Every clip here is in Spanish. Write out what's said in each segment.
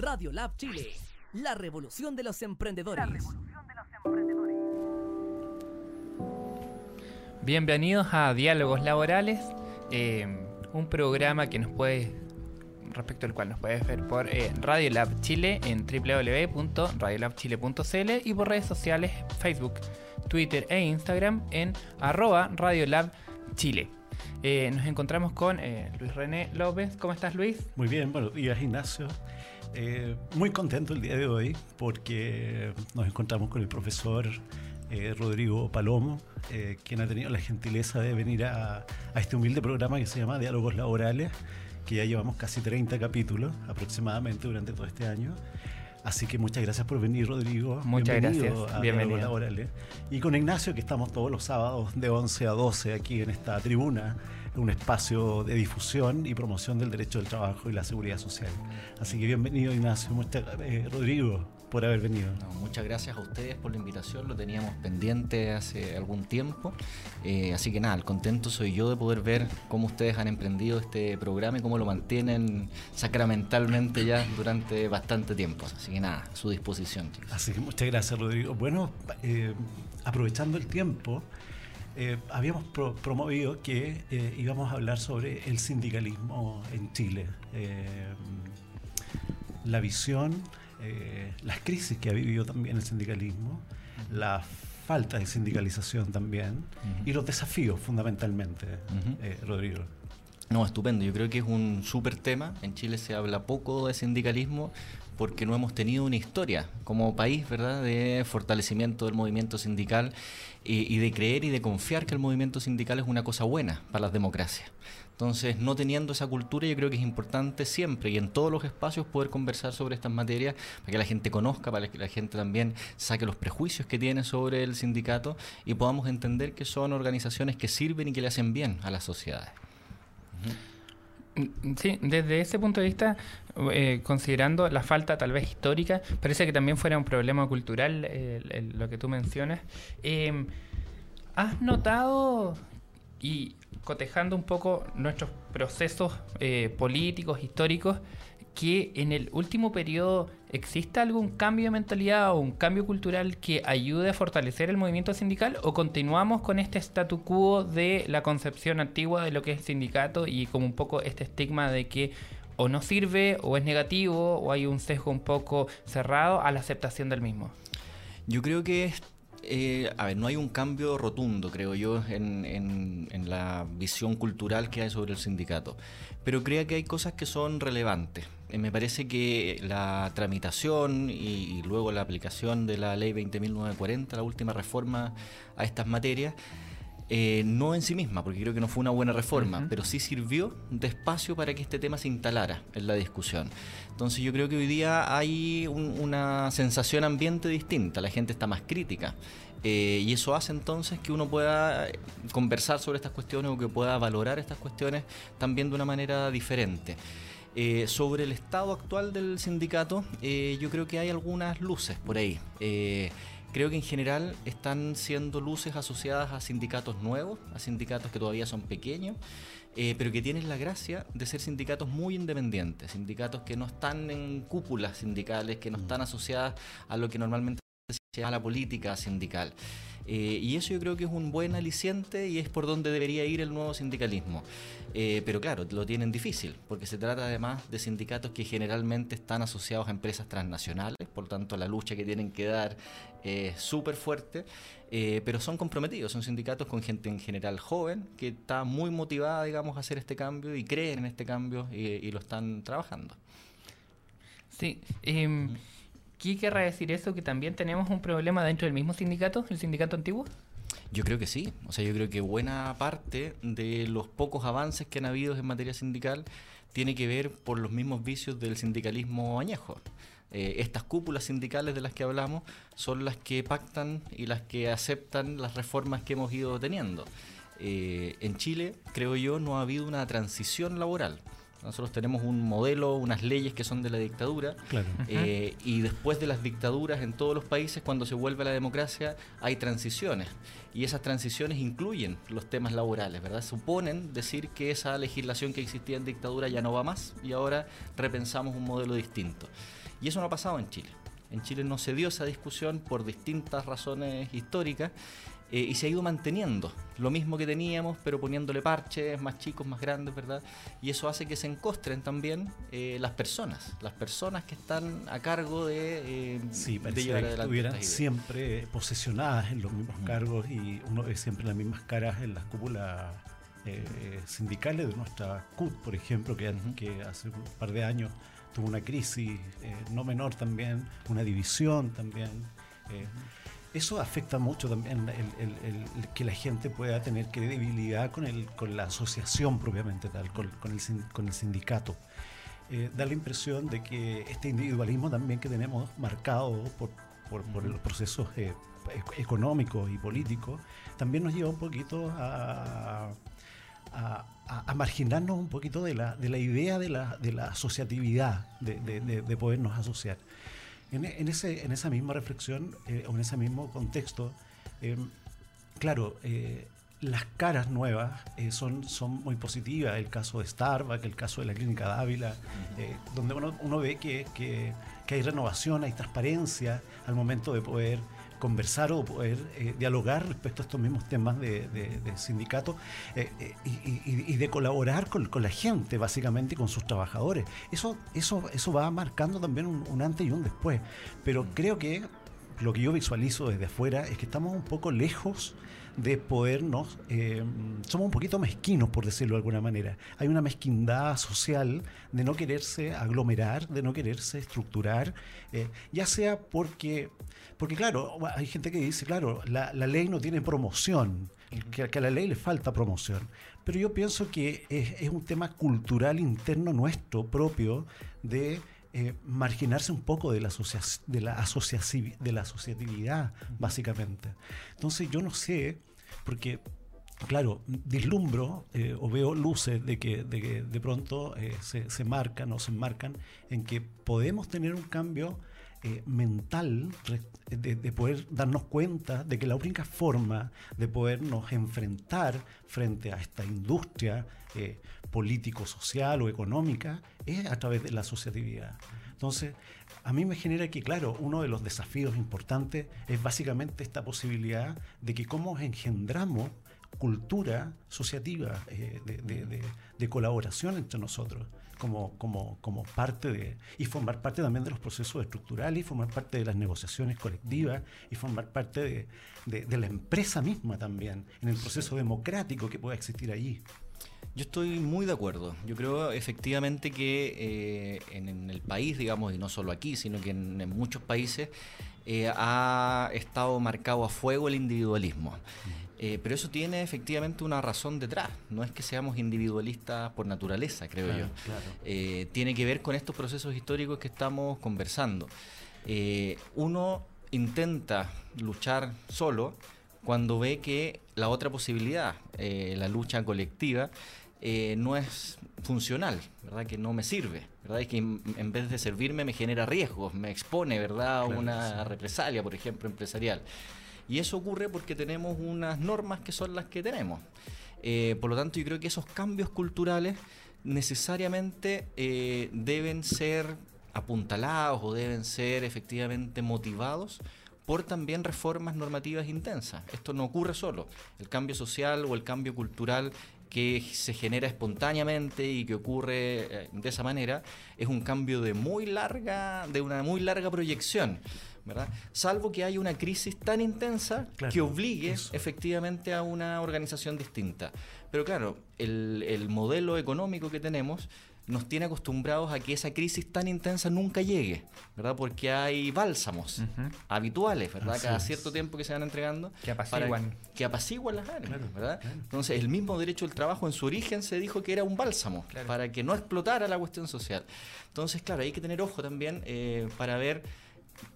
Radio Lab Chile, la revolución de los emprendedores. Bienvenidos a Diálogos Laborales, eh, un programa que nos puede, respecto al cual nos puedes ver por eh, Radio Lab Chile en www.radiolabchile.cl y por redes sociales Facebook, Twitter e Instagram en arroba Radiolab Chile. Eh, nos encontramos con eh, Luis René López. ¿Cómo estás, Luis? Muy bien, buenos días, Ignacio. Eh, muy contento el día de hoy porque nos encontramos con el profesor eh, Rodrigo Palomo, eh, quien ha tenido la gentileza de venir a, a este humilde programa que se llama Diálogos Laborales, que ya llevamos casi 30 capítulos aproximadamente durante todo este año. Así que muchas gracias por venir, Rodrigo. Muchas Bienvenido gracias. a Bienvenido. Diálogos Laborales. Y con Ignacio, que estamos todos los sábados de 11 a 12 aquí en esta tribuna, un espacio de difusión y promoción del derecho del trabajo y la seguridad social. Así que bienvenido, Ignacio. Muchas, eh, Rodrigo, por haber venido. No, muchas gracias a ustedes por la invitación, lo teníamos pendiente hace algún tiempo, Eh, así que nada, el contento soy yo de poder ver cómo ustedes han emprendido este programa y cómo lo mantienen sacramentalmente ya durante bastante tiempo, así que nada, a su disposición. chicos. Así que muchas gracias, Rodrigo. Bueno, eh, aprovechando el tiempo, eh, habíamos pro- promovido que eh, íbamos a hablar sobre el sindicalismo en Chile. Eh, la visión, las crisis que ha vivido también el sindicalismo, la falta de sindicalización también y los desafíos fundamentalmente, Rodrigo. No, estupendo. Yo creo que es un súper tema. En Chile se habla poco de sindicalismo porque no hemos tenido una historia como país, ¿verdad?, de fortalecimiento del movimiento sindical y, y de creer y de confiar que el movimiento sindical es una cosa buena para las democracias. Entonces, no teniendo esa cultura, yo creo que es importante siempre y en todos los espacios poder conversar sobre estas materias para que la gente conozca, para que la gente también saque los prejuicios que tiene sobre el sindicato y podamos entender que son organizaciones que sirven y que le hacen bien a las sociedades. Mm, Sí, desde ese punto de vista, eh, considerando la falta tal vez histórica, parece que también fuera un problema cultural lo que tú mencionas. Eh, ¿Has notado, y cotejando un poco nuestros procesos eh, políticos, históricos, que en el último periodo exista algún cambio de mentalidad o un cambio cultural que ayude a fortalecer el movimiento sindical o continuamos con este statu quo de la concepción antigua de lo que es el sindicato y como un poco este estigma de que o no sirve o es negativo o hay un sesgo un poco cerrado a la aceptación del mismo? Yo creo que, es, eh, a ver, no hay un cambio rotundo, creo yo, en, en- en la visión cultural que hay sobre el sindicato. Pero creo que hay cosas que son relevantes. Eh, me parece que la tramitación y, y luego la aplicación de la ley 20.940, la última reforma a estas materias, eh, no en sí misma, porque creo que no fue una buena reforma, pero sí sirvió de espacio para que este tema se instalara en la discusión. Entonces yo creo que hoy día hay un- una sensación ambiente distinta, la gente está más crítica. eh, y eso hace entonces que uno pueda conversar sobre estas cuestiones o que pueda valorar estas cuestiones también de una manera diferente. Eh, sobre el estado actual del sindicato, eh, yo creo que hay algunas luces por ahí. Eh, creo que en general están siendo luces asociadas a sindicatos nuevos, a sindicatos que todavía son pequeños, pero que tienen la gracia de ser sindicatos muy independientes, sindicatos que no están en cúpulas sindicales, que no están asociadas a lo que normalmente se llama la política sindical. Eh, y eso yo creo que es un buen aliciente y es por donde debería ir el nuevo sindicalismo. Eh, pero claro, lo tienen difícil, porque se trata además de sindicatos que generalmente están asociados a empresas transnacionales, por tanto la lucha que tienen que dar es súper fuerte, eh, pero son comprometidos, son sindicatos con gente en general joven, que está muy motivada, digamos, a hacer este cambio y creen en este cambio y, y lo están trabajando. Sí. em, ¿Qué querrá decir eso? ¿Que también tenemos un problema dentro del mismo sindicato, el sindicato antiguo? Yo creo que sí. O sea, yo creo que buena parte de los pocos avances que han habido en materia sindical tiene que ver por los mismos vicios del sindicalismo añejo. Eh, estas cúpulas sindicales de las que hablamos son las que pactan y las que aceptan las reformas que hemos ido teniendo. Eh, en Chile, creo yo, no ha habido una transición laboral. Nosotros tenemos un modelo, unas leyes que son de la dictadura, Claro. eh, y después de las dictaduras en todos los países, cuando se vuelve a la democracia, hay transiciones. Y esas transiciones incluyen los temas laborales, ¿verdad? Suponen decir que esa legislación que existía en dictadura ya no va más y ahora repensamos un modelo distinto. Y eso no ha pasado en Chile. En Chile no se dio esa discusión por distintas razones históricas eh, y se ha ido manteniendo lo mismo que teníamos, pero poniéndole parches más chicos, más grandes, ¿verdad? Y eso hace que se encostren también eh, las personas, las personas que están a cargo de, eh, sí, de llevar que estuvieran siempre posesionadas en los mismos cargos y uno ve siempre las mismas caras en las cúpulas sindicales de nuestra CUT, por ejemplo, que, que hace un par de años tuvo una crisis no menor también, una división también. Eso afecta mucho también el, que la gente pueda tener credibilidad con, el, con la asociación propiamente tal, con, el, con el sindicato. Eh, da la impresión de que este individualismo también que tenemos marcado por, por, los procesos eh, económicos y políticos, también nos lleva un poquito a, a, marginarnos un poquito de la, de la idea de la, de la asociatividad, de, de, de podernos asociar. En, ese, en esa misma reflexión eh, o en ese mismo contexto, eh, claro, eh, las caras nuevas son, son muy positivas. El caso de Starbucks, el caso de la Clínica Dávila, donde uno, uno ve que, que, que, hay renovación, hay transparencia al momento de poder conversar o poder eh, dialogar respecto a estos mismos temas de, sindicato eh, eh, y, de colaborar con, la gente, básicamente, con sus trabajadores. Eso, eso, eso va marcando también un, antes y un después. Pero creo que lo que yo visualizo desde afuera es que estamos un poco lejos de podernos, somos un poquito mezquinos, por decirlo de alguna manera. Hay una mezquindad social de no quererse aglomerar, de no quererse estructurar, ya sea porque porque claro, hay gente que dice, claro, la, ley no tiene promoción, que, a la ley le falta promoción. Pero yo pienso que es, un tema cultural interno nuestro, propio, de eh, marginarse un poco de la, de la, de la asociatividad, básicamente. Entonces yo no sé, porque claro, dislumbro eh, o veo luces de que de, de pronto eh, se, se, marcan o se enmarcan en que podemos tener un cambio eh, mental de, poder darnos cuenta de que la única forma de podernos enfrentar frente a esta industria eh, político-social o económica es a través de la asociatividad. Entonces, a mí me genera que, claro, uno de los desafíos importantes es básicamente esta posibilidad de que cómo engendramos cultura asociativa eh, de, colaboración entre nosotros como, como, como parte de, y formar parte también de los procesos estructurales, y formar parte de las negociaciones colectivas, y formar parte de, la empresa misma también, en el proceso democrático que pueda existir allí. Yo estoy muy de acuerdo. Yo creo efectivamente que eh, en, el país, digamos, y no solo aquí, sino que en, muchos países, eh, ha estado marcado a fuego el individualismo. Eh, pero eso tiene efectivamente una razón detrás. No es que seamos individualistas por naturaleza, creo yo. Eh, tiene que ver con estos procesos históricos que estamos conversando. Eh, uno intenta luchar solo cuando ve que la otra posibilidad, la lucha colectiva, no es funcional, ¿verdad? Que no me sirve, ¿verdad? Y que en vez de servirme me genera riesgos, me expone, ¿verdad? a una represalia, por ejemplo, empresarial. Y eso ocurre porque tenemos unas normas que son las que tenemos. Eh, por lo tanto, yo creo que esos cambios culturales necesariamente eh, deben ser apuntalados o deben ser efectivamente motivados por también reformas normativas intensas. Esto no ocurre solo. El cambio social o el cambio cultural que se genera espontáneamente y que ocurre eh, de esa manera es un cambio de muy larga de una muy larga proyección Salvo que haya una crisis tan intensa que obligue efectivamente a una organización distinta. Pero claro, el, modelo económico que tenemos nos tiene acostumbrados a que esa crisis tan intensa nunca llegue, ¿verdad? Porque hay bálsamos habituales, ¿verdad? Cada cierto tiempo que se van entregando. Que apaciguan. que apaciguan las áreas, ¿verdad? Entonces, el mismo derecho del trabajo en su origen se dijo que era un bálsamo, para que no explotara la cuestión social. Entonces, claro, hay que tener ojo también eh, para ver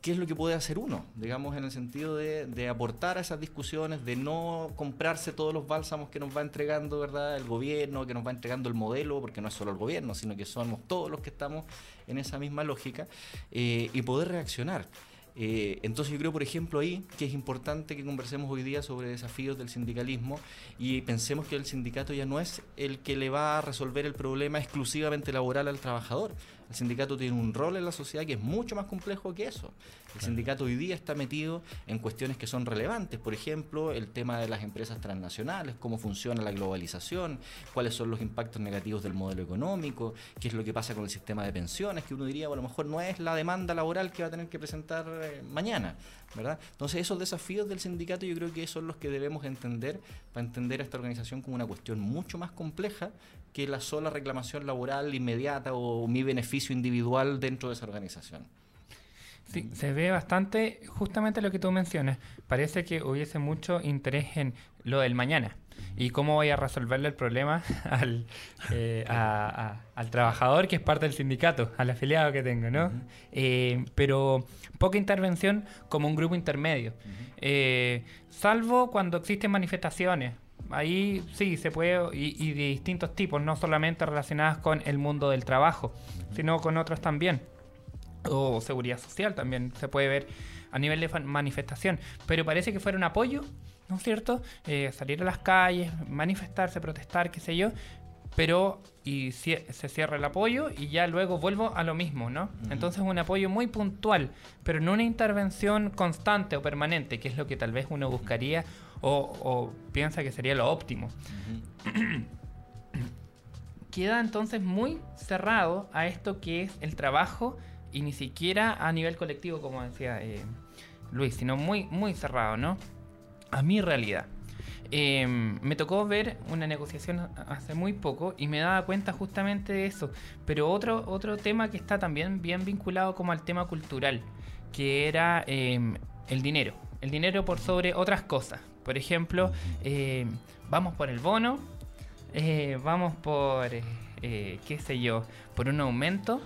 qué es lo que puede hacer uno, digamos, en el sentido de, aportar a esas discusiones, de no comprarse todos los bálsamos que nos va entregando, ¿verdad?, el gobierno, que nos va entregando el modelo, porque no es solo el gobierno, sino que somos todos los que estamos en esa misma lógica, eh, y poder reaccionar. Eh, entonces yo creo, por ejemplo, ahí que es importante que conversemos hoy día sobre desafíos del sindicalismo y pensemos que el sindicato ya no es el que le va a resolver el problema exclusivamente laboral al trabajador. El sindicato tiene un rol en la sociedad que es mucho más complejo que eso. El sindicato hoy día está metido en cuestiones que son relevantes, por ejemplo, el tema de las empresas transnacionales, cómo funciona la globalización, cuáles son los impactos negativos del modelo económico, qué es lo que pasa con el sistema de pensiones, que uno diría, bueno, a lo mejor no es la demanda laboral que va a tener que presentar eh, mañana, ¿verdad? Entonces, esos desafíos del sindicato yo creo que son los que debemos entender para entender a esta organización como una cuestión mucho más compleja que la sola reclamación laboral inmediata o mi beneficio individual dentro de esa organización. Sí, se ve bastante justamente lo que tú mencionas. Parece que hubiese mucho interés en lo del mañana y cómo voy a resolverle el problema al, eh, al trabajador que es parte del sindicato, al afiliado que tengo, ¿no? Eh, pero poca intervención como un grupo intermedio. Eh, salvo cuando existen manifestaciones. Ahí sí se puede, y, y, de distintos tipos, no solamente relacionadas con el mundo del trabajo, sino con otros también o seguridad social también se puede ver a nivel de manifestación, pero parece que fuera un apoyo, ¿no es cierto? Eh, salir a las calles, manifestarse, protestar, qué sé yo, pero y se cierra el apoyo y ya luego vuelvo a lo mismo, ¿no? Entonces un apoyo muy puntual, pero no una intervención constante o permanente, que es lo que tal vez uno buscaría o, piensa que sería lo óptimo. Queda entonces muy cerrado a esto que es el trabajo y ni siquiera a nivel colectivo, como decía eh, Luis, sino muy, muy cerrado, ¿no? A mi realidad. Em, me tocó ver una negociación hace muy poco y me daba cuenta justamente de eso. Pero otro, otro tema que está también bien vinculado como al tema cultural, que era em, el dinero. El dinero por sobre otras cosas. Por ejemplo, em, vamos por el bono, eh, vamos por, eh, qué sé yo, por un aumento,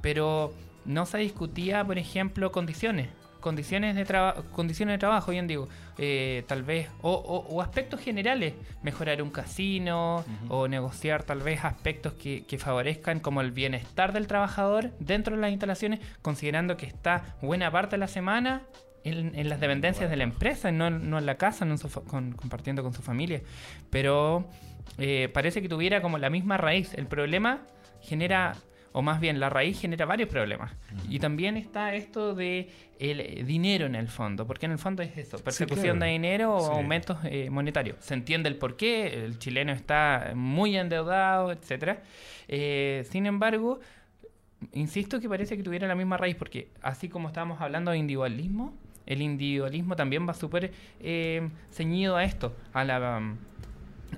pero no se discutía, por ejemplo, condiciones. Condiciones de, condiciones de trabajo, bien digo, eh, tal vez, o, aspectos generales, mejorar un casino o negociar tal vez aspectos que, favorezcan como el bienestar del trabajador dentro de las instalaciones, considerando que está buena parte de la semana en, las dependencias de la empresa, no, no en la casa, no compartiendo con su familia. Pero eh, parece que tuviera como la misma raíz. El problema genera o más bien la raíz genera varios problemas. Y también está esto de el dinero en el fondo, porque en el fondo es eso, persecución de dinero o aumentos eh, monetarios. Se entiende el por qué, el chileno está muy endeudado, etcétera. Eh, sin embargo, insisto que parece que tuviera la misma raíz, porque así como estábamos hablando de individualismo, el individualismo también va súper eh, ceñido a esto, a, la,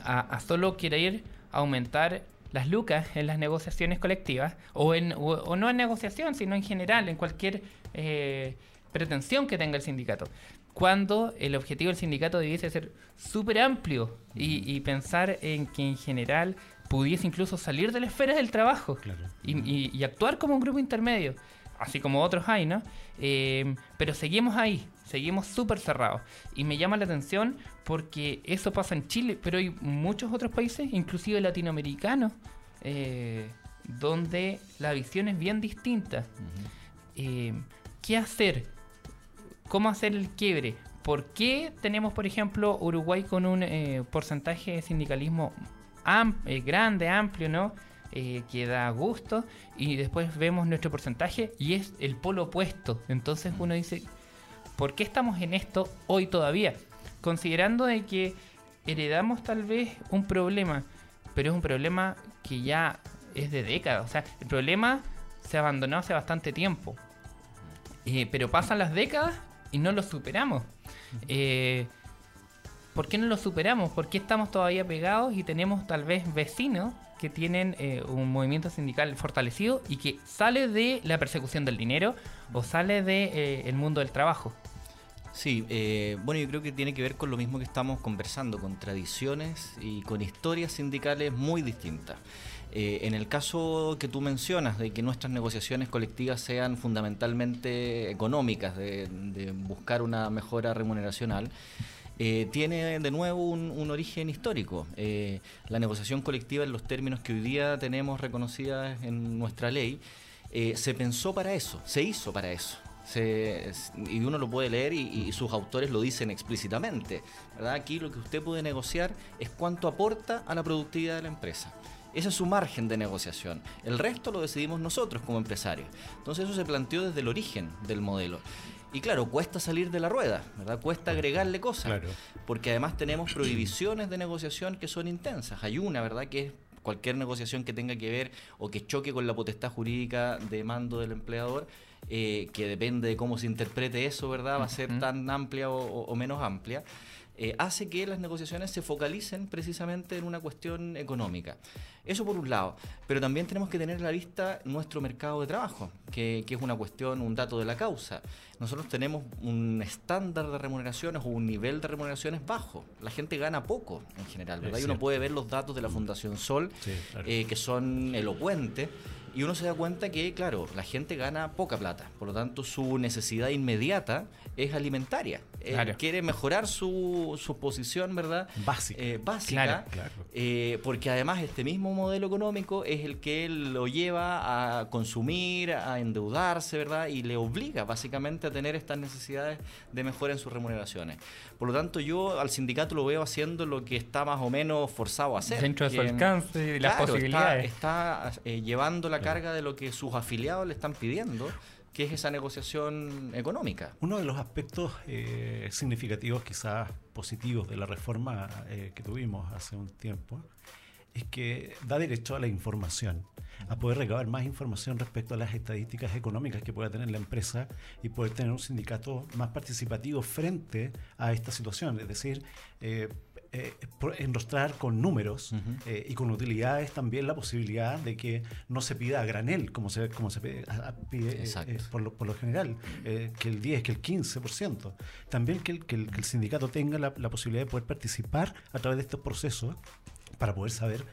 a, a solo querer aumentar las lucas en las negociaciones colectivas, o, en, o, no en negociación, sino en general, en cualquier eh, pretensión que tenga el sindicato. Cuando el objetivo del sindicato debiese ser súper amplio y, pensar en que en general pudiese incluso salir de la esfera del trabajo y, actuar como un grupo intermedio, así como otros hay, ¿no? Eh, pero seguimos ahí, seguimos súper cerrados. Y me llama la atención porque eso pasa en Chile, pero hay muchos otros países, inclusive latinoamericanos, eh, donde la visión es bien distinta. Eh, ¿Qué hacer? ¿Cómo hacer el quiebre? ¿Por qué tenemos, por ejemplo, Uruguay con un eh, porcentaje de sindicalismo grande, amplio, ¿no? Que da gusto, y después vemos nuestro porcentaje y es el polo opuesto. Entonces uno dice, ¿por qué estamos en esto hoy todavía? considerando de que heredamos tal vez un problema, pero es un problema que ya es de décadas. O sea, el problema se abandonó hace bastante tiempo. Eh, pero pasan las décadas y no lo superamos. Eh, ¿Por qué no lo superamos? ¿Por qué estamos todavía pegados y tenemos tal vez vecinos que tienen eh, un movimiento sindical fortalecido y que sale de la persecución del dinero o sale del el mundo del trabajo? Sí, eh, bueno, yo creo que tiene que ver con lo mismo que estamos conversando, con tradiciones y con historias sindicales muy distintas. Eh, en el caso que tú mencionas, de que nuestras negociaciones colectivas sean fundamentalmente económicas, de, buscar una mejora remuneracional, eh, tiene de nuevo un, origen histórico. la negociación colectiva en los términos que hoy día tenemos reconocidas en nuestra ley, se pensó para eso, se hizo para eso y uno lo puede leer y, sus autores lo dicen explícitamente. Aquí lo que usted puede negociar es cuánto aporta a la productividad de la empresa. Ese es su margen de negociación. El resto lo decidimos nosotros como empresarios. Entonces eso se planteó desde el origen del modelo. Y claro, cuesta salir de la rueda, ¿verdad? Cuesta agregarle cosas. Claro. Porque además tenemos prohibiciones de negociación que son intensas. Hay una, ¿verdad? Que es cualquier negociación que tenga que ver o que choque con la potestad jurídica de mando del empleador, eh, que depende de cómo se interprete eso, ¿verdad? Va a ser tan amplia o, o menos amplia. Eh, hace que las negociaciones se focalicen precisamente en una cuestión económica. Eso por un lado, pero también tenemos que tener a la vista nuestro mercado de trabajo, que, que, es una cuestión, un dato de la causa. Nosotros tenemos un estándar de remuneraciones o un nivel de remuneraciones bajo. La gente gana poco en general, ¿verdad? Y uno puede ver los datos de la Fundación Sol, sí, claro. eh, que son elocuentes. Y uno se da cuenta que, claro, la gente gana poca plata, por lo tanto su necesidad inmediata es alimentaria. Claro. Eh, quiere mejorar su, su, posición, ¿verdad? Básica. Eh, básica. Claro. Eh, porque además este mismo modelo económico es el que lo lleva a consumir, a endeudarse, ¿verdad? Y le obliga básicamente a tener estas necesidades de mejora en sus remuneraciones. Por lo tanto, yo al sindicato lo veo haciendo lo que está más o menos forzado a hacer. Dentro de su alcance y las claro, posibilidades. Está, está llevando la carga de lo que sus afiliados le están pidiendo que es esa negociación económica. Uno de los aspectos eh, significativos, quizás positivos, de la reforma eh, que tuvimos hace un tiempo, es que da derecho a la información, a poder recabar más información respecto a las estadísticas económicas que pueda tener la empresa y poder tener un sindicato más participativo frente a esta situación. Es decir, eh, eh, enrostrar con números uh -huh. eh, y con utilidades también la posibilidad de que no se pida a granel, como se, como se pide, a, pide eh, por, lo, por, lo, general, que el 10, que el 15%. También que el, que el, que el sindicato tenga la, la, posibilidad de poder participar a través de estos procesos para poder saber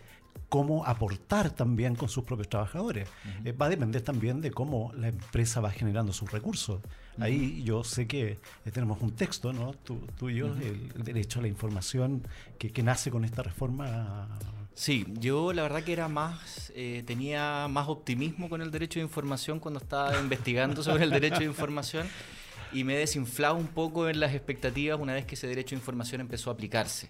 cómo aportar también con sus propios trabajadores. Uh -huh. va a depender también de cómo la empresa va generando sus recursos. Ahí yo sé que eh, tenemos un texto, ¿no? Tú, tú y yo, uh -huh. el, el, derecho a la información que, que, nace con esta reforma. Sí, yo la verdad que era más, eh, tenía más optimismo con el derecho de información cuando estaba investigando sobre el derecho de información y me he desinflado un poco en las expectativas una vez que ese derecho de información empezó a aplicarse.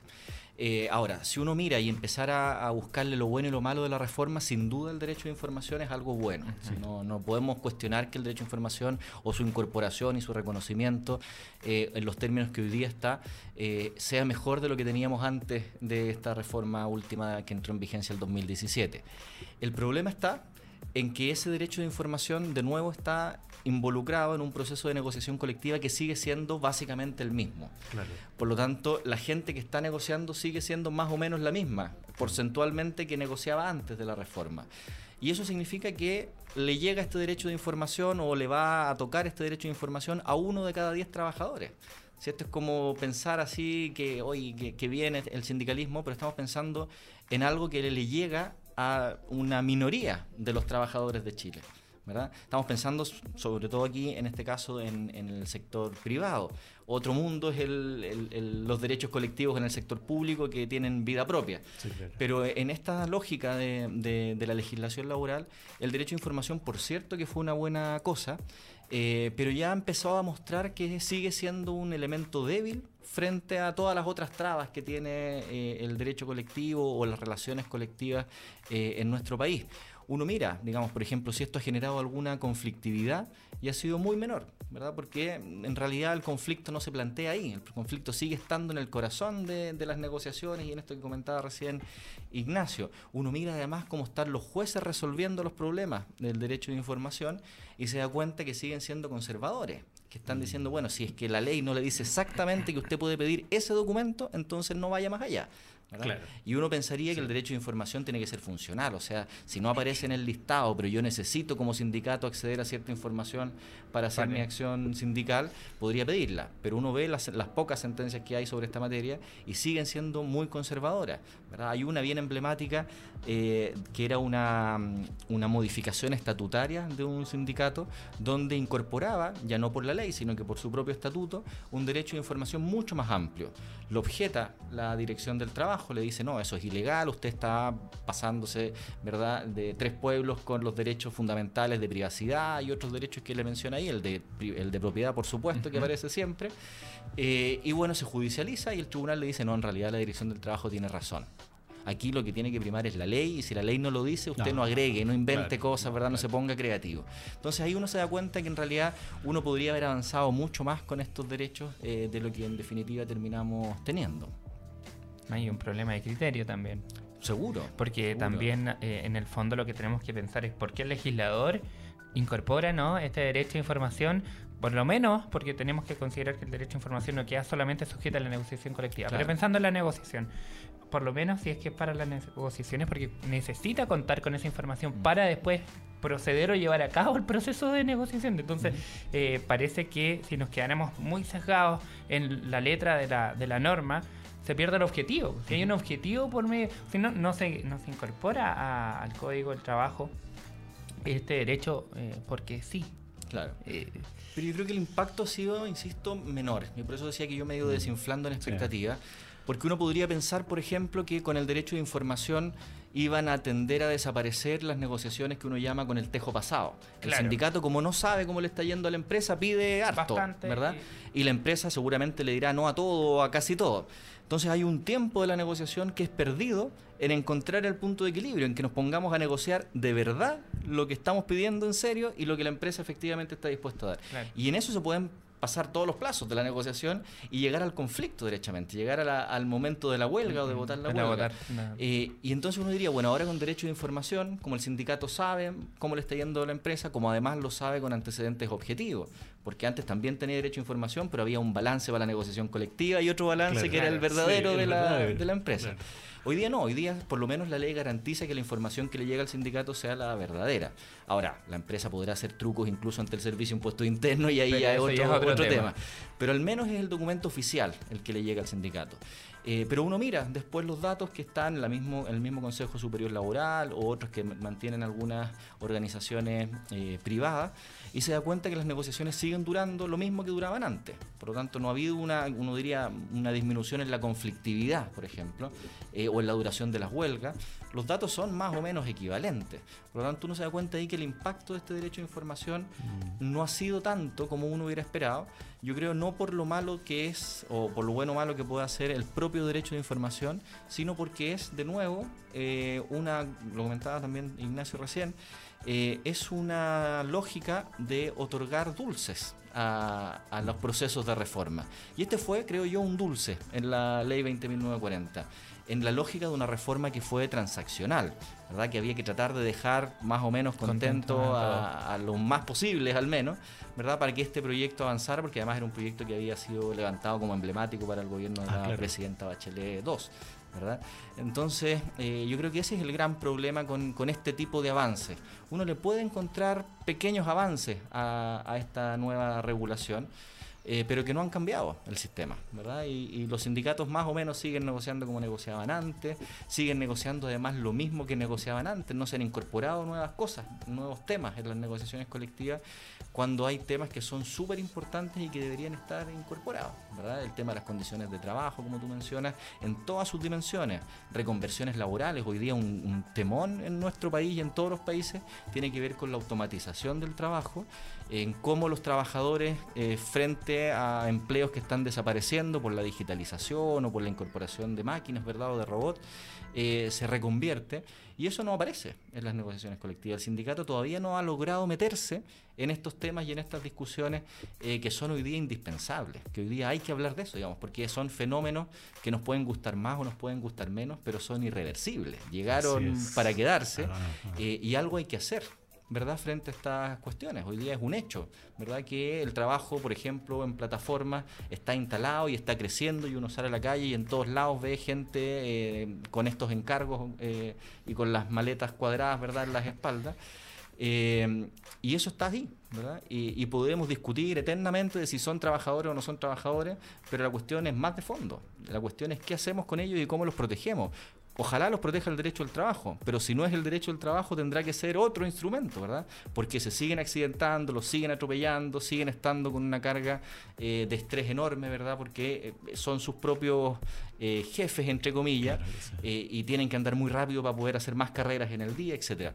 Eh, ahora, si uno mira y empezara a buscarle lo bueno y lo malo de la reforma, sin duda el derecho de información es algo bueno. No, podemos cuestionar que el derecho de información o su incorporación y su reconocimiento eh, en los términos que hoy día está eh, sea mejor de lo que teníamos antes de esta reforma última que entró en vigencia el 2017. El problema está en que ese derecho de información de nuevo está involucrado en un proceso de negociación colectiva que sigue siendo básicamente el mismo. Claro. Por lo tanto, la gente que está negociando sigue siendo más o menos la misma, porcentualmente que negociaba antes de la reforma. Y eso significa que le llega este derecho de información o le va a tocar este derecho de información a uno de cada diez trabajadores. Si esto es como pensar así que hoy que, que viene el sindicalismo, pero estamos pensando en algo que le llega a una minoría de los trabajadores de Chile. ¿verdad? Estamos pensando sobre todo aquí, en este caso, en, en el sector privado. Otro mundo es el, el, el, los derechos colectivos en el sector público que tienen vida propia. Sí, claro. Pero en esta lógica de, de, de, la legislación laboral, el derecho a información, por cierto, que fue una buena cosa, eh, pero ya empezó a mostrar que sigue siendo un elemento débil frente a todas las otras trabas que tiene eh, el derecho colectivo o las relaciones colectivas eh, en nuestro país uno mira, digamos, por ejemplo, si esto ha generado alguna conflictividad y ha sido muy menor, ¿verdad? Porque en realidad el conflicto no se plantea ahí, el conflicto sigue estando en el corazón de, de las negociaciones y en esto que comentaba recién Ignacio. Uno mira además cómo están los jueces resolviendo los problemas del derecho de información y se da cuenta que siguen siendo conservadores que están diciendo, bueno, si es que la ley no le dice exactamente que usted puede pedir ese documento, entonces no vaya más allá. Claro. Y uno pensaría sí. que el derecho de información tiene que ser funcional, o sea, si no aparece en el listado, pero yo necesito como sindicato acceder a cierta información para hacer vale. mi acción sindical, podría pedirla. Pero uno ve las, las, pocas sentencias que hay sobre esta materia y siguen siendo muy conservadoras. ¿verdad? Hay una bien emblemática eh, que era una, una modificación estatutaria de un sindicato donde incorporaba, ya no por la ley, sino que por su propio estatuto, un derecho de información mucho más amplio. Lo objeta la dirección del trabajo le dice, no, eso es ilegal, usted está pasándose, ¿verdad?, de tres pueblos con los derechos fundamentales de privacidad y otros derechos que le menciona ahí, el de, el de propiedad, por supuesto, que aparece siempre. Eh, y bueno, se judicializa y el tribunal le dice, no, en realidad la dirección del trabajo tiene razón. Aquí lo que tiene que primar es la ley y si la ley no lo dice, usted no, agregue, no invente cosas, ¿verdad? No se ponga creativo. Entonces ahí uno se da cuenta que en realidad uno podría haber avanzado mucho más con estos derechos eh, de lo que en definitiva terminamos teniendo. Hay un problema de criterio también. Seguro. Porque también eh, en el fondo lo que tenemos que pensar es por qué el legislador incorpora ¿no? este derecho a información, por lo menos porque tenemos que considerar que el derecho a información no queda solamente sujeto a la negociación colectiva. Pero pensando en la negociación, por lo menos si es que es para las negociaciones, porque necesita contar con esa información mm. para después proceder o llevar a cabo el proceso de negociación. Entonces, eh, parece que si nos quedáramos muy sesgados en la letra de la, de la norma, se pierde el objetivo. Si hay un objetivo por medio, si no, no, se, no se incorpora al código del trabajo este derecho eh, porque sí. Claro. Eh, Pero yo creo que el impacto ha sido, insisto, menor. Y por eso decía que yo me he ido desinflando en expectativa. Porque uno podría pensar, por ejemplo, que con el derecho de información iban a tender a desaparecer las negociaciones que uno llama con el tejo pasado. El sindicato, como no sabe cómo le está yendo a la empresa, pide harto, ¿verdad? Y... y la empresa seguramente le dirá no a todo o a casi todo. Entonces hay un tiempo de la negociación que es perdido en encontrar el punto de equilibrio, en que nos pongamos a negociar de verdad lo que estamos pidiendo en serio y lo que la empresa efectivamente está dispuesta a dar. Y en eso se pueden pasar todos los plazos de la negociación y llegar al conflicto derechamente, llegar al momento de la huelga o de votar la huelga. Eh, y entonces uno diría, bueno, ahora con derecho de información, como el sindicato sabe cómo le está yendo a la empresa, como además lo sabe con antecedentes objetivos, porque antes también tenía derecho a información, pero había un balance para la negociación colectiva y otro balance que era el verdadero, de, la, de, la, empresa. Hoy día no, hoy día por lo menos la ley garantiza que la información que le llega al sindicato sea la verdadera. Ahora, la empresa podrá hacer trucos incluso ante el servicio impuesto interno y ahí hay otro, tema. Pero al menos es el documento oficial el que le llega al sindicato. Eh, pero uno mira después los datos que están en, la mismo, en el mismo Consejo Superior Laboral o otros que mantienen algunas organizaciones eh, privadas y se da cuenta que las negociaciones siguen durando lo mismo que duraban antes. Por lo tanto, no ha habido una, uno diría, una disminución en la conflictividad, por ejemplo, eh, o en la duración de las huelgas. Los datos son más o menos equivalentes. Por lo tanto, uno se da cuenta ahí que el impacto de este derecho a información mm. no ha sido tanto como uno hubiera esperado yo creo no por lo malo que es o por lo bueno o malo que pueda ser el propio derecho de información, sino porque es de nuevo eh, una, lo comentaba también Ignacio recién, eh, es una lógica de otorgar dulces a, a, los procesos de reforma. Y este fue, creo yo, un dulce en la ley 20.940 en la lógica de una reforma que fue transaccional, ¿verdad? Que había que tratar de dejar más o menos contento, a, los más posibles al menos, ¿verdad? Para que este proyecto avanzara, porque además era un proyecto que había sido levantado como emblemático para el gobierno de ah, la presidenta Bachelet II. ¿Verdad? Entonces, eh, yo creo que ese es el gran problema con, con, este tipo de avances. Uno le puede encontrar pequeños avances a, a esta nueva regulación, eh, pero que no han cambiado el sistema, ¿verdad? Y, los sindicatos más o menos siguen negociando como negociaban antes, siguen negociando además lo mismo que negociaban antes, no se han incorporado nuevas cosas, nuevos temas en las negociaciones colectivas, cuando hay temas que son súper importantes y que deberían estar incorporados, ¿verdad? El tema de las condiciones de trabajo, como tú mencionas, en todas sus dimensiones, reconversiones laborales, hoy día un temón en nuestro país y en todos los países tiene que ver con la automatización del trabajo en cómo los trabajadores eh, frente a empleos que están desapareciendo por la digitalización o por la incorporación de máquinas, ¿verdad? O de robots, eh, se reconvierte. Y eso no aparece en las negociaciones colectivas. El sindicato todavía no ha logrado meterse en estos temas y en estas discusiones eh, que son hoy día indispensables, que hoy día hay que hablar de eso, digamos, porque son fenómenos que nos pueden gustar más o nos pueden gustar menos, pero son irreversibles. Llegaron para quedarse y algo hay que hacer. ¿Verdad? Frente a estas cuestiones. Hoy día es un hecho, ¿verdad? Que el trabajo, por ejemplo, en plataformas está instalado y está creciendo y uno sale a la calle y en todos lados ve gente eh, con estos encargos eh, y con las maletas cuadradas, ¿verdad? En las espaldas. Eh, y eso está ahí, ¿verdad? Y, y, podemos discutir eternamente de si son trabajadores o no son trabajadores, pero la cuestión es más de fondo. La cuestión es qué hacemos con ellos y cómo los protegemos. Ojalá los proteja el derecho al trabajo, pero si no es el derecho al trabajo tendrá que ser otro instrumento, ¿verdad? Porque se siguen accidentando, los siguen atropellando, siguen estando con una carga eh, de estrés enorme, ¿verdad? Porque eh, son sus propios eh, jefes, entre comillas, y tienen que andar muy rápido para poder hacer más carreras en el día, etcétera.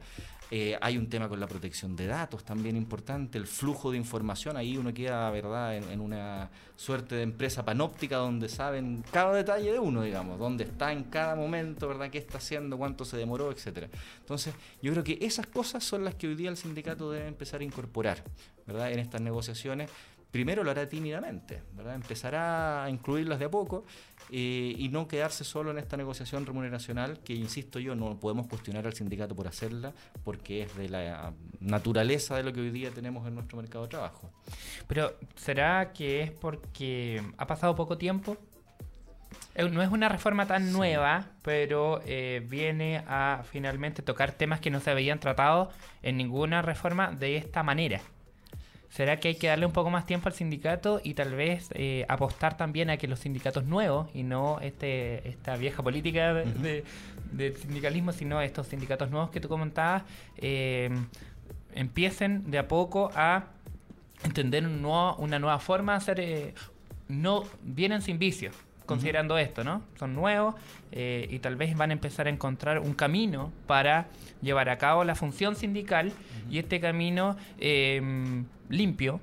Eh, hay un tema con la protección de datos también importante, el flujo de información, ahí uno queda, ¿verdad?, en, una suerte de empresa panóptica donde saben cada detalle de uno, digamos, dónde está en cada momento, ¿verdad?, qué está haciendo, cuánto se demoró, etcétera. Entonces, yo creo que esas cosas son las que hoy día el sindicato debe empezar a incorporar, ¿verdad?, en estas negociaciones primero lo hará tímidamente, ¿verdad? empezará a incluirlas de a poco eh, y no quedarse solo en esta negociación remuneracional que, insisto yo, no podemos cuestionar al sindicato por hacerla porque es de la naturaleza de lo que hoy día tenemos en nuestro mercado de trabajo. Pero ¿será que es porque ha pasado poco tiempo? Eh, no es una reforma tan nueva, pero eh, viene a finalmente tocar temas que no se habían tratado en ninguna reforma de esta manera. ¿Será que hay que darle un poco más tiempo al sindicato y tal vez eh, apostar también a que los sindicatos nuevos y no este esta vieja política de, sindicalismo, sino estos sindicatos nuevos que tú comentabas, eh, empiecen de a poco a entender una nueva forma de hacer... Eh, no vienen sin vicios, considerando esto, ¿no? Son nuevos eh, y tal vez van a empezar a encontrar un camino para llevar a cabo la función sindical y este camino limpio,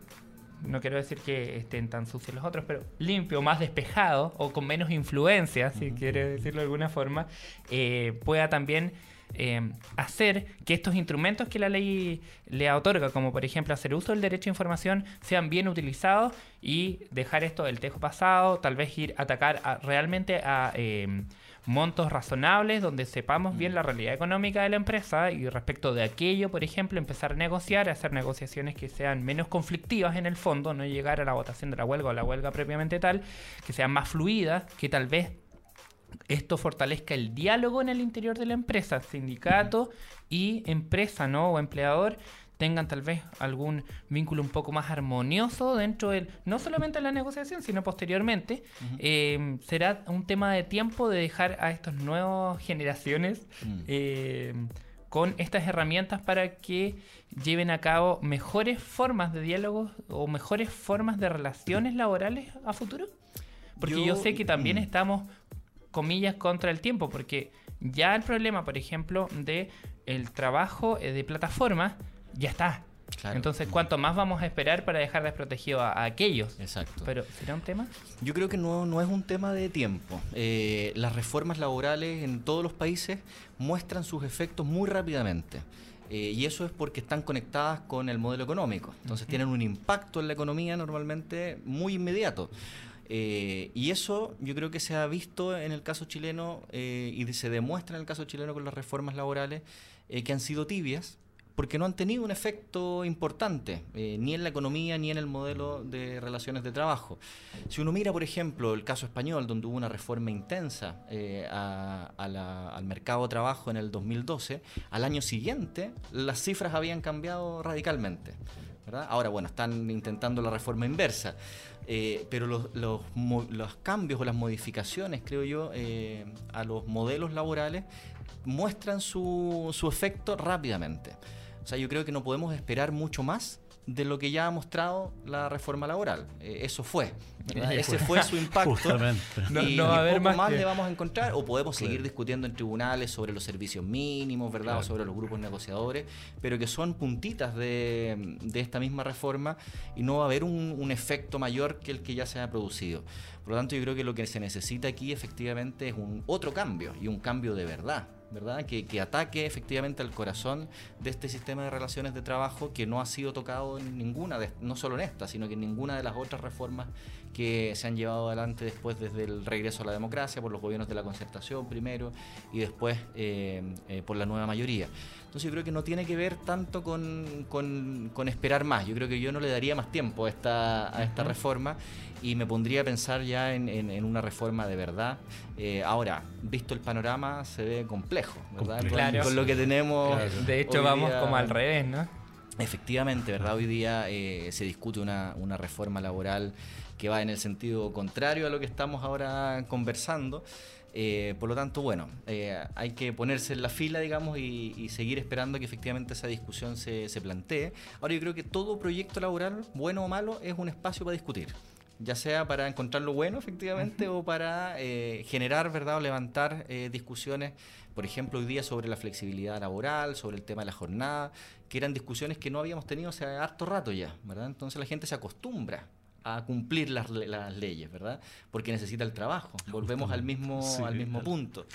no quiero decir que estén tan sucios los otros, pero limpio, más despejado o con menos influencia, si quiere decirlo de alguna forma, eh, pueda también eh, hacer que estos instrumentos que la ley le otorga, como por ejemplo hacer uso del derecho a información, sean bien utilizados y dejar esto del tejo pasado, tal vez ir a atacar realmente a eh, montos razonables donde sepamos bien mm. la realidad económica de la empresa y respecto de aquello, por ejemplo, empezar a negociar, hacer negociaciones que sean menos conflictivas en el fondo, no llegar a la votación de la huelga o la huelga propiamente tal, que sean más fluidas, que tal vez esto fortalezca el diálogo en el interior de la empresa, sindicato y empresa, ¿no? O empleador tengan tal vez algún vínculo un poco más armonioso dentro del, no solamente en la negociación, sino posteriormente, eh, será un tema de tiempo de dejar a estas nuevas generaciones mm. eh, con estas herramientas para que lleven a cabo mejores formas de diálogo o mejores formas de relaciones laborales a futuro. Porque yo, sé que también mm. estamos comillas contra el tiempo, porque ya el problema, por ejemplo, de el trabajo eh, de plataforma ya está. Entonces, ¿cuánto más vamos a esperar para dejar desprotegido a, aquellos? Exacto. Pero, ¿será un tema? Yo creo que no, no es un tema de tiempo. Eh, las reformas laborales en todos los países muestran sus efectos muy rápidamente. Eh, y eso es porque están conectadas con el modelo económico. Entonces, tienen un impacto en la economía normalmente muy inmediato. Eh, y eso yo creo que se ha visto en el caso chileno eh, y se demuestra en el caso chileno con las reformas laborales eh, que han sido tibias porque no han tenido un efecto importante, ni en la economía ni en el modelo de relaciones de trabajo. Si uno mira, por ejemplo, el caso español, donde hubo una reforma intensa al mercado de trabajo en el 2012, al año siguiente las cifras habían cambiado radicalmente. Ahora, bueno, están intentando la reforma inversa. Eh, pero los, los, los, cambios o las modificaciones, creo yo, eh, a los modelos laborales muestran su, su efecto rápidamente. O sea, yo creo que no podemos esperar mucho más de lo que ya ha mostrado la reforma laboral. Eh, eso fue. Ese fue su impacto. No, y, no poco más, le vamos a encontrar, o podemos seguir discutiendo en tribunales sobre los servicios mínimos, ¿verdad? O sobre los grupos negociadores, pero que son puntitas de, de esta misma reforma y no va a haber un, un, efecto mayor que el que ya se ha producido. Por lo tanto, yo creo que lo que se necesita aquí efectivamente es un otro cambio y un cambio de verdad. ¿Verdad? Que, que, ataque efectivamente al corazón de este sistema de relaciones de trabajo que no ha sido tocado en ninguna, no solo en esta, sino que en ninguna de las otras reformas que se han llevado adelante después desde el regreso a la democracia, por los gobiernos de la concertación primero y después eh, eh, por la nueva mayoría. Entonces yo creo que no tiene que ver tanto con, con, esperar más, yo creo que yo no le daría más tiempo a esta, a esta reforma y me pondría a pensar ya en, en, una reforma de verdad. Eh, ahora, visto el panorama, se ve complejo, ¿verdad? Con, lo que tenemos. De hecho, vamos como al revés, ¿no? Efectivamente, ¿verdad? Hoy día eh, se discute una, una, reforma laboral que va en el sentido contrario a lo que estamos ahora conversando. Eh, por lo tanto, bueno, hay que ponerse en la fila, digamos, y, y, seguir esperando que efectivamente esa discusión se, se plantee. Ahora, yo creo que todo proyecto laboral, bueno o malo, es un espacio para discutir. ya sea para encontrar lo bueno efectivamente o para eh, generar, ¿verdad? O levantar eh, discusiones, por ejemplo, hoy día sobre la flexibilidad laboral, sobre el tema de la jornada, que eran discusiones que no habíamos tenido hace harto rato ya, ¿verdad? Entonces la gente se acostumbra a cumplir las, las, leyes, ¿verdad? Porque necesita el trabajo. Volvemos al mismo, al mismo punto.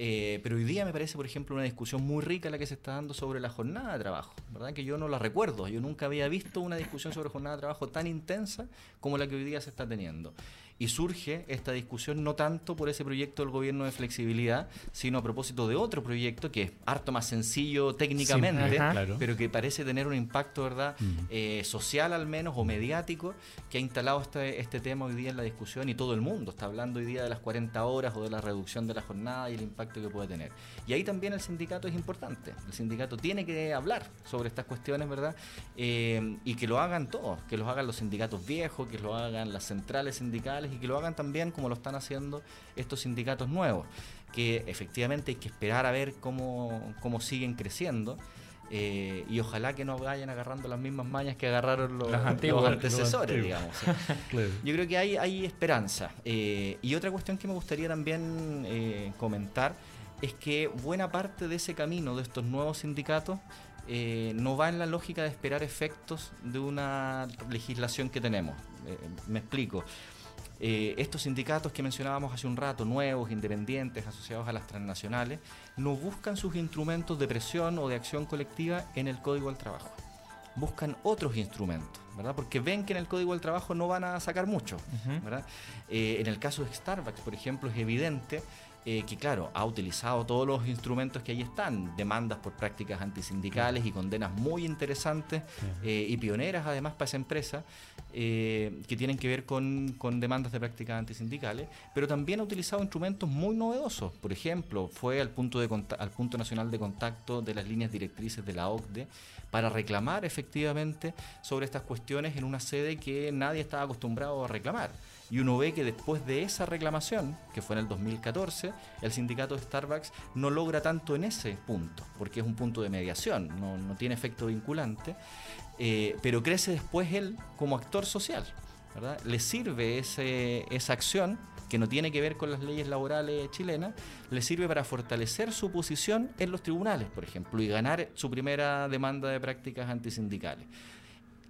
Eh, pero hoy día me parece, por ejemplo, una discusión muy rica la que se está dando sobre la jornada de trabajo, ¿verdad? Que yo no la recuerdo. Yo nunca había visto una discusión sobre jornada de trabajo tan intensa como la que hoy día se está teniendo. Y surge esta discusión no tanto por ese proyecto del gobierno de flexibilidad, sino a propósito de otro proyecto que es harto más sencillo técnicamente, pero que parece tener un impacto verdad eh, social al menos o mediático que ha instalado este, este tema hoy día en la discusión y todo el mundo está hablando hoy día de las 40 horas o de la reducción de la jornada y el impacto que puede tener. Y ahí también el sindicato es importante. El sindicato tiene que hablar sobre estas cuestiones, ¿verdad? Eh, y que lo hagan todos, que lo hagan los sindicatos viejos, que lo hagan las centrales sindicales y que lo hagan también como lo están haciendo estos sindicatos nuevos, que efectivamente hay que esperar a ver cómo, cómo siguen creciendo. Eh, y ojalá que no vayan agarrando las mismas mañas que agarraron los, antecesores, digamos. Yo creo que hay, hay esperanza. Eh, y otra cuestión que me gustaría también eh, comentar es que buena parte de ese camino de estos nuevos sindicatos no va en la lógica de esperar efectos de una legislación que tenemos. me explico. Eh, estos sindicatos que mencionábamos hace un rato, nuevos, independientes, asociados a las transnacionales, no buscan sus instrumentos de presión o de acción colectiva en el Código del Trabajo. Buscan otros instrumentos, ¿verdad? Porque ven que en el Código del Trabajo no van a sacar mucho, ¿verdad? Eh, en el caso de Starbucks, por ejemplo, es evidente eh, que claro, ha utilizado todos los instrumentos que ahí están, demandas por prácticas antisindicales y condenas muy interesantes eh, y pioneras además para esa empresa, eh, que tienen que ver con, demandas de prácticas antisindicales, pero también ha utilizado instrumentos muy novedosos. Por ejemplo, fue al punto, de al punto nacional de contacto de las líneas directrices de la OCDE para reclamar efectivamente sobre estas cuestiones en una sede que nadie estaba acostumbrado a reclamar. Y uno ve que después de esa reclamación, que fue en el 2014, el sindicato de Starbucks no logra tanto en ese punto, porque es un punto de mediación, no, tiene efecto vinculante, eh, pero crece después él como actor social. ¿verdad? Le sirve ese, esa acción que no tiene que ver con las leyes laborales chilenas, le sirve para fortalecer su posición en los tribunales, por ejemplo, y ganar su primera demanda de prácticas antisindicales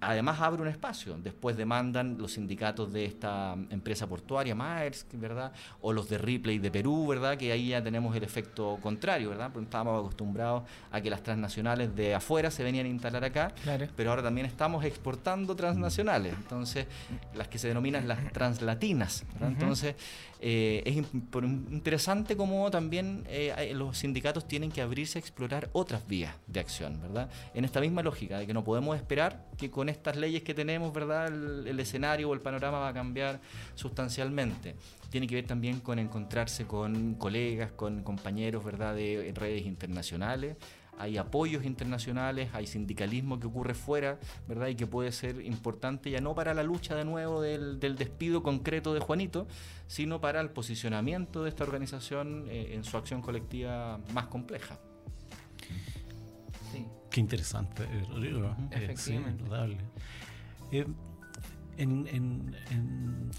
además abre un espacio. Después demandan los sindicatos de esta empresa portuaria, Maersk, ¿verdad? O los de Ripley de Perú, ¿verdad? Que ahí ya tenemos el efecto contrario, ¿verdad? Porque estábamos acostumbrados a que las transnacionales de afuera se venían a instalar acá, pero ahora también estamos exportando transnacionales, entonces las que se denominan las translatinas, ¿verdad? Entonces eh, es interesante cómo también eh, los sindicatos tienen que abrirse a explorar otras vías de acción, ¿verdad? En esta misma lógica de que no podemos esperar que con estas leyes que tenemos, ¿verdad? El, escenario o el panorama va a cambiar sustancialmente. Tiene que ver también con encontrarse con colegas, con compañeros, ¿verdad? De redes internacionales hay apoyos internacionales, hay sindicalismo que ocurre fuera, ¿verdad? Y que puede ser importante ya no para la lucha de nuevo del, despido concreto de Juanito, sino para el posicionamiento de esta organización eh, en su acción colectiva más compleja. Sí. Qué interesante, eh, Rodrigo. En,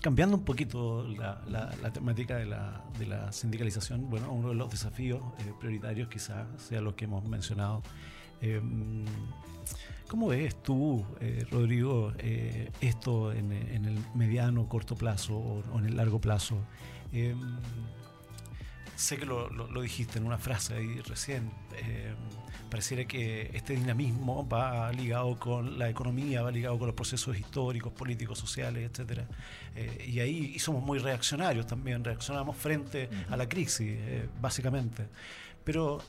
cambiando un poquito la, temática de la, sindicalización, bueno, uno de los desafíos eh, prioritarios quizás sea lo que hemos mencionado. Em, ¿Cómo ves tú, eh, Rodrigo, eh, esto en, el mediano, corto plazo o, en el largo plazo? Em, sé que lo, dijiste en una frase ahí recién. Em, pareciera que este dinamismo va ligado con la economía, va ligado con los procesos históricos, políticos, sociales, etc. Eh, y ahí somos muy reaccionarios también, reaccionamos frente a la crisis, eh, básicamente. Pero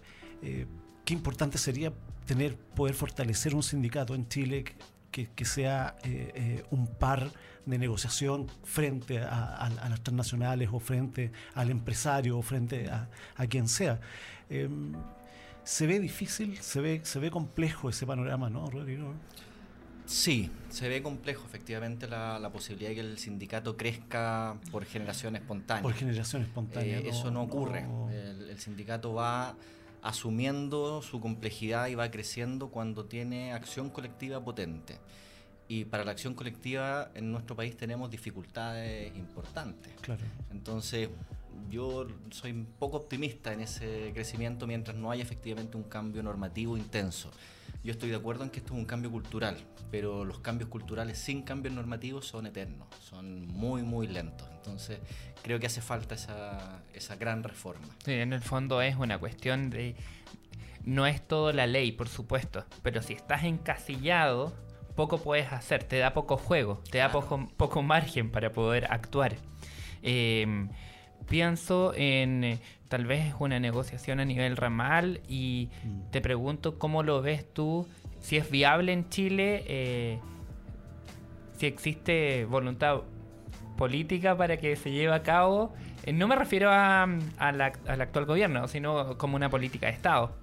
eh, qué importante sería tener, poder fortalecer un sindicato en Chile que, sea un par de negociación frente a, las transnacionales o frente al empresario o frente a, a quien sea. Se ve difícil, se ve, se ve complejo ese panorama, ¿no, Rodrigo? Sí, se ve complejo efectivamente la, posibilidad de que el sindicato crezca por generación espontánea. Por generación espontánea. Eh, eso no ocurre. El, sindicato va asumiendo su complejidad y va creciendo cuando tiene acción colectiva potente. y para la acción colectiva en nuestro país tenemos dificultades importantes. Claro. Entonces, yo soy poco optimista en ese crecimiento mientras no haya efectivamente un cambio normativo intenso. Yo estoy de acuerdo en que esto es un cambio cultural, pero los cambios culturales sin cambios normativos son eternos, son muy, muy lentos. Entonces, creo que hace falta esa, esa gran reforma. Sí, en el fondo es una cuestión de... No es todo la ley, por supuesto, pero si estás encasillado, poco puedes hacer, te da poco juego, te da poco, poco margen para poder actuar. Eh, pienso en eh, tal vez una negociación a nivel ramal y Mm. te pregunto cómo lo ves tú, si es viable en Chile, eh, si existe voluntad política para que se lleve a cabo. Eh, no me refiero a, a la- al actual gobierno, sino como una política de Estado.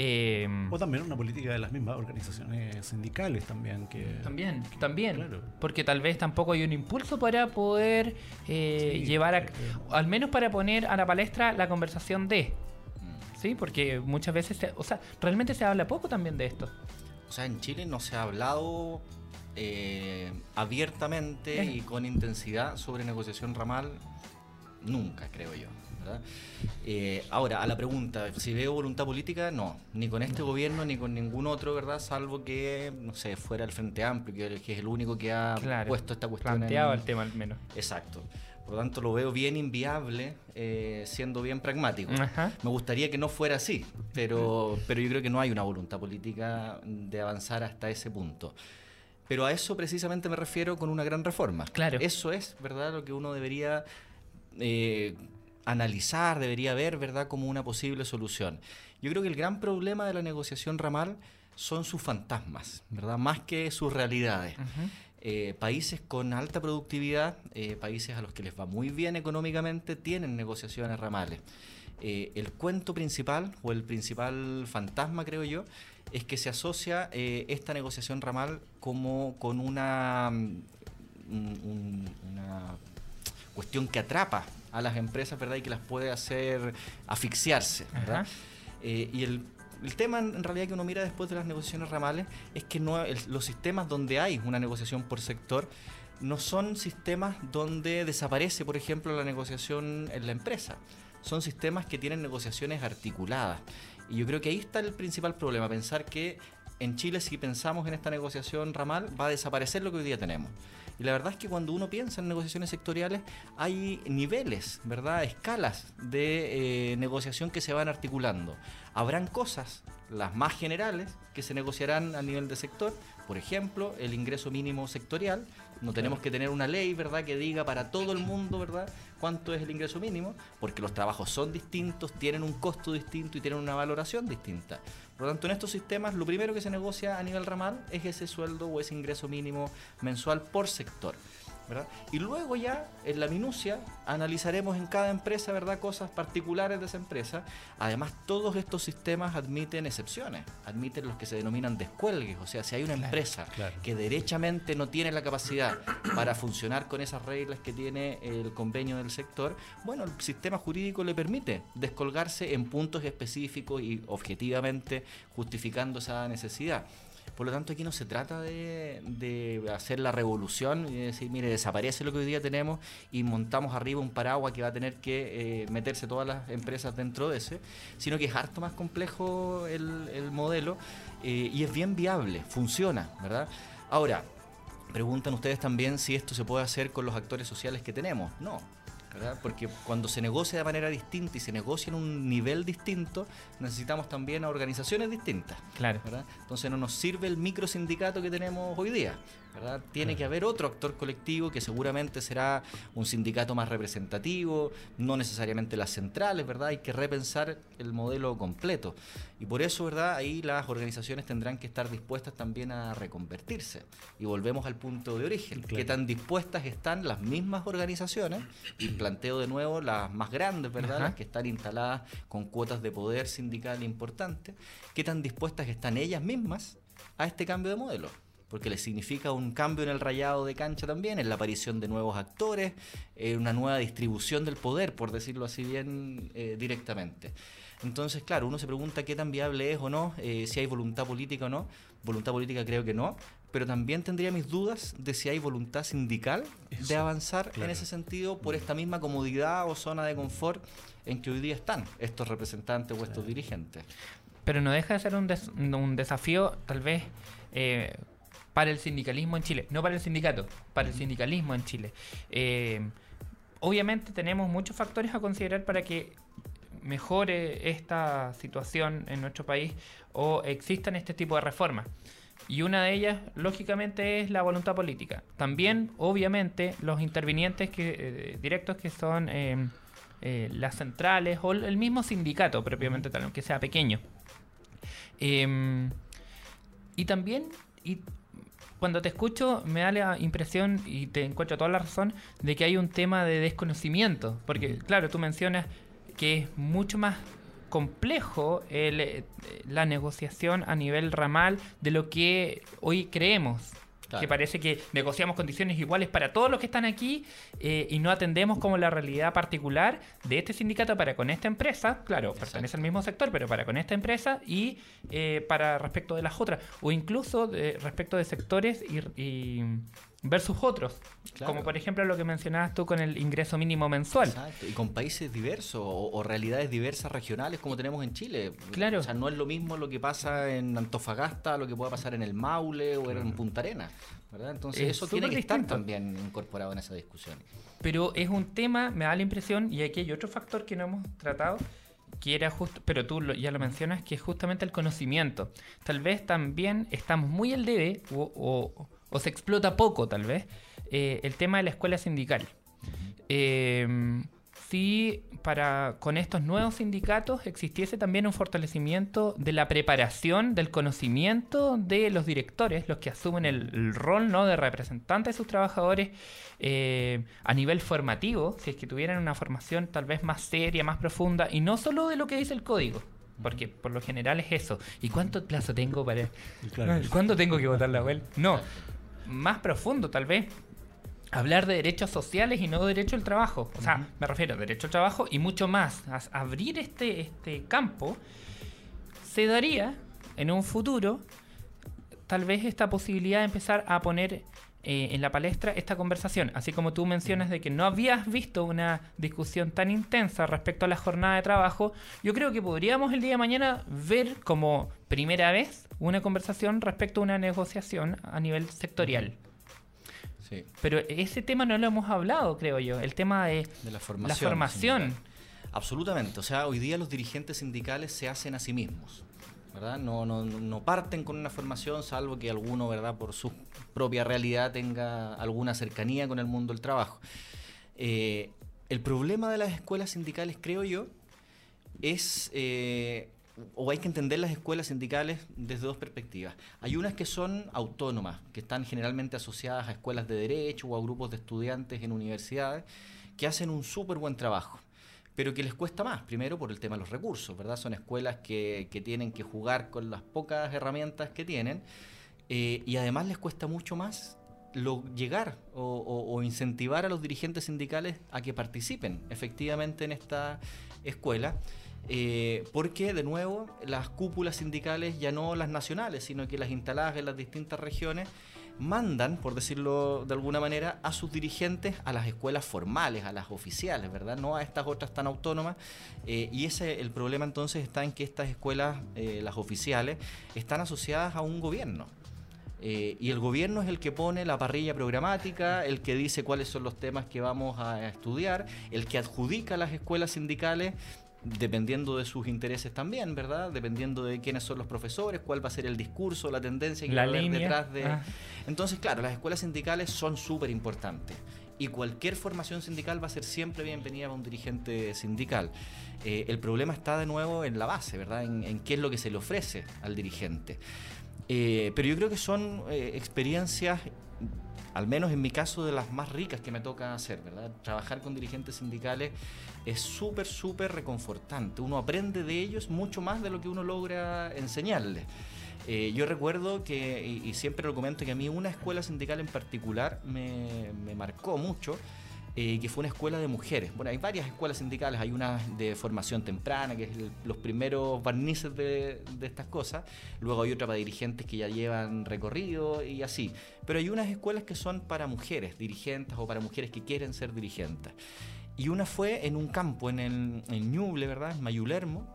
Eh, O también una política de las mismas organizaciones sindicales también que... También, también. Claro. Porque tal vez tampoco hay un impulso para poder eh, Sí, llevar a... eh, eh. Al menos para poner a la palestra la conversación de... Mm. Sí, porque muchas veces... se- o sea, realmente se habla poco también de esto. O sea, en Chile no se ha hablado eh, abiertamente Eh. y con intensidad sobre negociación ramal nunca, creo yo. ¿Verdad? Eh, ahora, a la pregunta, si veo voluntad política, no, ni con este gobierno ni con ningún otro, ¿verdad? Salvo que, no sé, fuera el Frente Amplio, que, es el único que ha Claro. puesto esta cuestión en- Planteado el tema al menos. Exacto. Por lo tanto, lo veo bien inviable, eh, siendo bien pragmático. Ajá. Me gustaría que no fuera así, pero, pero yo creo que no hay una voluntad política de avanzar hasta ese punto. Pero a eso precisamente me refiero con una gran reforma. Claro. Eso es, ¿verdad?, lo que uno debería eh, analizar, debería ver, ¿verdad?, como una posible solución. Yo creo que el gran problema de la negociación ramal son sus fantasmas, ¿verdad?, más que sus realidades. Eh, países con alta productividad, eh, países a los que les va muy bien económicamente, tienen negociaciones ramales. Eh, el cuento principal, o el principal fantasma, creo yo, es que se asocia esta negociación ramal como con una, mm, un- un- una cuestión que atrapa a las empresas, ¿verdad? Y que las puede hacer asfixiarse. Eh, y el, el tema en en realidad que uno mira después de las negociaciones ramales es que no el- los sistemas donde hay una negociación por sector no son sistemas donde desaparece, por ejemplo, la negociación en la empresa. Son sistemas que tienen negociaciones articuladas. Y yo creo que ahí está el principal problema, pensar que en Chile si pensamos en esta negociación ramal va a desaparecer lo que hoy día tenemos. Y la verdad es que cuando uno piensa en negociaciones sectoriales hay niveles, ¿verdad? Escalas de eh, negociación que se van articulando. Habrán cosas, las más generales, que se negociarán a nivel de sector. Por ejemplo, el ingreso mínimo sectorial. No tenemos que tener una ley, ¿verdad?, que diga para todo el mundo, ¿verdad?, cuánto es el ingreso mínimo, porque los trabajos son distintos, tienen un costo distinto y tienen una valoración distinta. Por lo tanto, en estos sistemas, lo primero que se negocia a nivel ramal es ese sueldo o ese ingreso mínimo mensual por sector. ¿Verdad? Y luego ya, en la minucia, analizaremos en cada empresa, ¿verdad?, cosas particulares de esa empresa. Además, todos estos sistemas admiten excepciones, admiten los que se denominan descuelgues. O sea, si hay una empresa claro. que derechamente no tiene la capacidad para funcionar con esas reglas que tiene el convenio del sector, bueno, el sistema jurídico le permite descolgarse en puntos específicos y objetivamente justificando esa necesidad. Por lo tanto, aquí no se trata de, hacer la revolución y de decir, mire, desaparece lo que hoy día tenemos y montamos arriba un paraguas que va a tener que eh, meterse todas las empresas dentro de ese, sino que es harto más complejo el, el modelo eh, y es bien viable, funciona, ¿verdad? Ahora, preguntan ustedes también si esto se puede hacer con los actores sociales que tenemos. No, ¿verdad? Porque cuando se negocia de manera distinta y se negocia en un nivel distinto, necesitamos también a organizaciones distintas. Claro. ¿verdad? Entonces no nos sirve el microsindicato que tenemos hoy día. ¿verdad? Tiene que haber otro actor colectivo que seguramente será un sindicato más representativo, no necesariamente las centrales, ¿verdad? Hay que repensar el modelo completo. Y por eso, ¿verdad? Ahí las organizaciones tendrán que estar dispuestas también a reconvertirse. Y volvemos al punto de origen. Claro. ¿Qué tan dispuestas están las mismas organizaciones? Y planteo de nuevo las más grandes, ¿verdad? Ajá. Las que están instaladas con cuotas de poder sindical importantes. ¿Qué tan dispuestas están ellas mismas a este cambio de modelo? Porque les significa un cambio en el rayado de cancha también, en la aparición de nuevos actores, en una nueva distribución del poder, por decirlo así bien eh, directamente. Entonces, claro, uno se pregunta qué tan viable es o no, eh, si hay voluntad política o no. Voluntad política creo que no, pero también tendría mis dudas de si hay voluntad sindical de avanzar en ese sentido por esta misma comodidad o zona de confort en que hoy día están estos representantes o estos dirigentes. Pero no deja de ser un, des- un desafío, tal vez, eh, para el sindicalismo en Chile. No para el sindicato, para el sindicalismo en Chile. Eh, obviamente tenemos muchos factores a considerar para que mejore esta situación en nuestro país o existan este tipo de reformas. Y una de ellas, lógicamente, es la voluntad política. También, obviamente, los intervinientes que, eh, directos que son eh, eh, las centrales o el mismo sindicato propiamente tal, aunque sea pequeño. Em, y también, y cuando te escucho, me da la impresión, y te encuentro toda la razón, de que hay un tema de desconocimiento. Porque, claro, tú mencionas que es mucho más complejo el, eh, la negociación a nivel ramal de lo que hoy creemos. Claro. Que parece que negociamos condiciones iguales para todos los que están aquí eh, y no atendemos como la realidad particular de este sindicato para con esta empresa, claro, pertenece al mismo sector, pero para con esta empresa y eh, para respecto de las otras, o incluso de- respecto de sectores y, y versus otros, Claro. como por ejemplo lo que mencionabas tú con el ingreso mínimo mensual. Exacto, y con países diversos o, o realidades diversas regionales como tenemos en Chile. Claro. O sea, no es lo mismo lo que pasa en Antofagasta, lo que pueda pasar en el Maule o en Punta Arenas. ¿verdad? Entonces Es eso tiene que estar también incorporado en esa discusión. Pero es un tema, me da la impresión, y aquí hay otro factor que no hemos tratado, que era justo, pero tú lo- ya lo mencionas, que es justamente el conocimiento. Tal vez también estamos muy al debe, o, o- o se explota poco tal vez, eh, el tema de la escuela sindical. Eh, si para con estos nuevos sindicatos existiese también un fortalecimiento de la preparación, del conocimiento de los directores, los que asumen el, el rol ¿no? de representantes de sus trabajadores eh, a nivel formativo, si es que tuvieran una formación tal vez más seria, más profunda, y no solo de lo que dice el código. Porque por lo general es eso. ¿Y cuánto plazo tengo para.? Claro. ¿Cuándo tengo que votar la web? No. Más profundo, tal vez hablar de derechos sociales y no de derecho al trabajo. O sea, me refiero a derecho al trabajo y mucho más. A- abrir este, este campo se daría en un futuro tal vez esta posibilidad de empezar a poner eh, en la palestra esta conversación. Así como tú mencionas de que no habías visto una discusión tan intensa respecto a la jornada de trabajo, yo creo que podríamos el día de mañana ver como primera vez una conversación respecto a una negociación a nivel sectorial. Sí. Pero ese tema no lo hemos hablado, creo yo. El tema de De la la formación. formación. sindical. Absolutamente. O sea, hoy día los dirigentes sindicales se hacen a sí mismos. ¿Verdad? No, no, no parten con una formación, salvo que alguno, ¿verdad? por su propia realidad, tenga alguna cercanía con el mundo del trabajo. Eh, el problema de las escuelas sindicales, creo yo, es, eh, o hay que entender las escuelas sindicales desde dos perspectivas. Hay unas que son autónomas, que están generalmente asociadas a escuelas de derecho o a grupos de estudiantes en universidades, que hacen un súper buen trabajo pero que les cuesta más, primero por el tema de los recursos, ¿verdad? Son escuelas que, que tienen que jugar con las pocas herramientas que tienen eh, y además les cuesta mucho más llegar o incentivar a los dirigentes sindicales a que participen efectivamente en esta escuela. eh, porque, de nuevo, las cúpulas sindicales, ya no las nacionales, sino que las instaladas en las distintas regiones, mandan, por decirlo de alguna manera, a sus dirigentes a las escuelas formales, a las oficiales, ¿verdad? No a estas otras tan autónomas. Eh, y ese el problema entonces está en que estas escuelas, eh, las oficiales, están asociadas a un gobierno. Eh, y el gobierno es el que pone la parrilla programática, el que dice cuáles son los temas que vamos a estudiar, el que adjudica las escuelas sindicales dependiendo de sus intereses también, ¿verdad? Dependiendo de quiénes son los profesores, cuál va a ser el discurso, la tendencia que La va a haber detrás de... Ah. Entonces, claro, las escuelas sindicales son súper importantes. Y cualquier formación sindical va a ser siempre bienvenida para un dirigente sindical. Eh, el problema está de nuevo en la base, ¿verdad? En, en qué es lo que se le ofrece al dirigente. Eh, pero yo creo que son eh, experiencias, al menos en mi caso, de las más ricas que me toca hacer, ¿verdad? Trabajar con dirigentes sindicales es súper, súper reconfortante. Uno aprende de ellos mucho más de lo que uno logra enseñarles. Eh, yo recuerdo que, y, siempre lo comento, que a mí una escuela sindical en particular me marcó mucho, eh, que fue una escuela de mujeres. Bueno, hay varias escuelas sindicales, hay una de formación temprana, que es los primeros barnices de, estas cosas, luego hay otra para dirigentes que ya llevan recorrido y así. Pero hay unas escuelas que son para mujeres dirigentes o para mujeres que quieren ser dirigentes. Y una fue en un campo, en el en Ñuble, ¿verdad? En Mayulermo,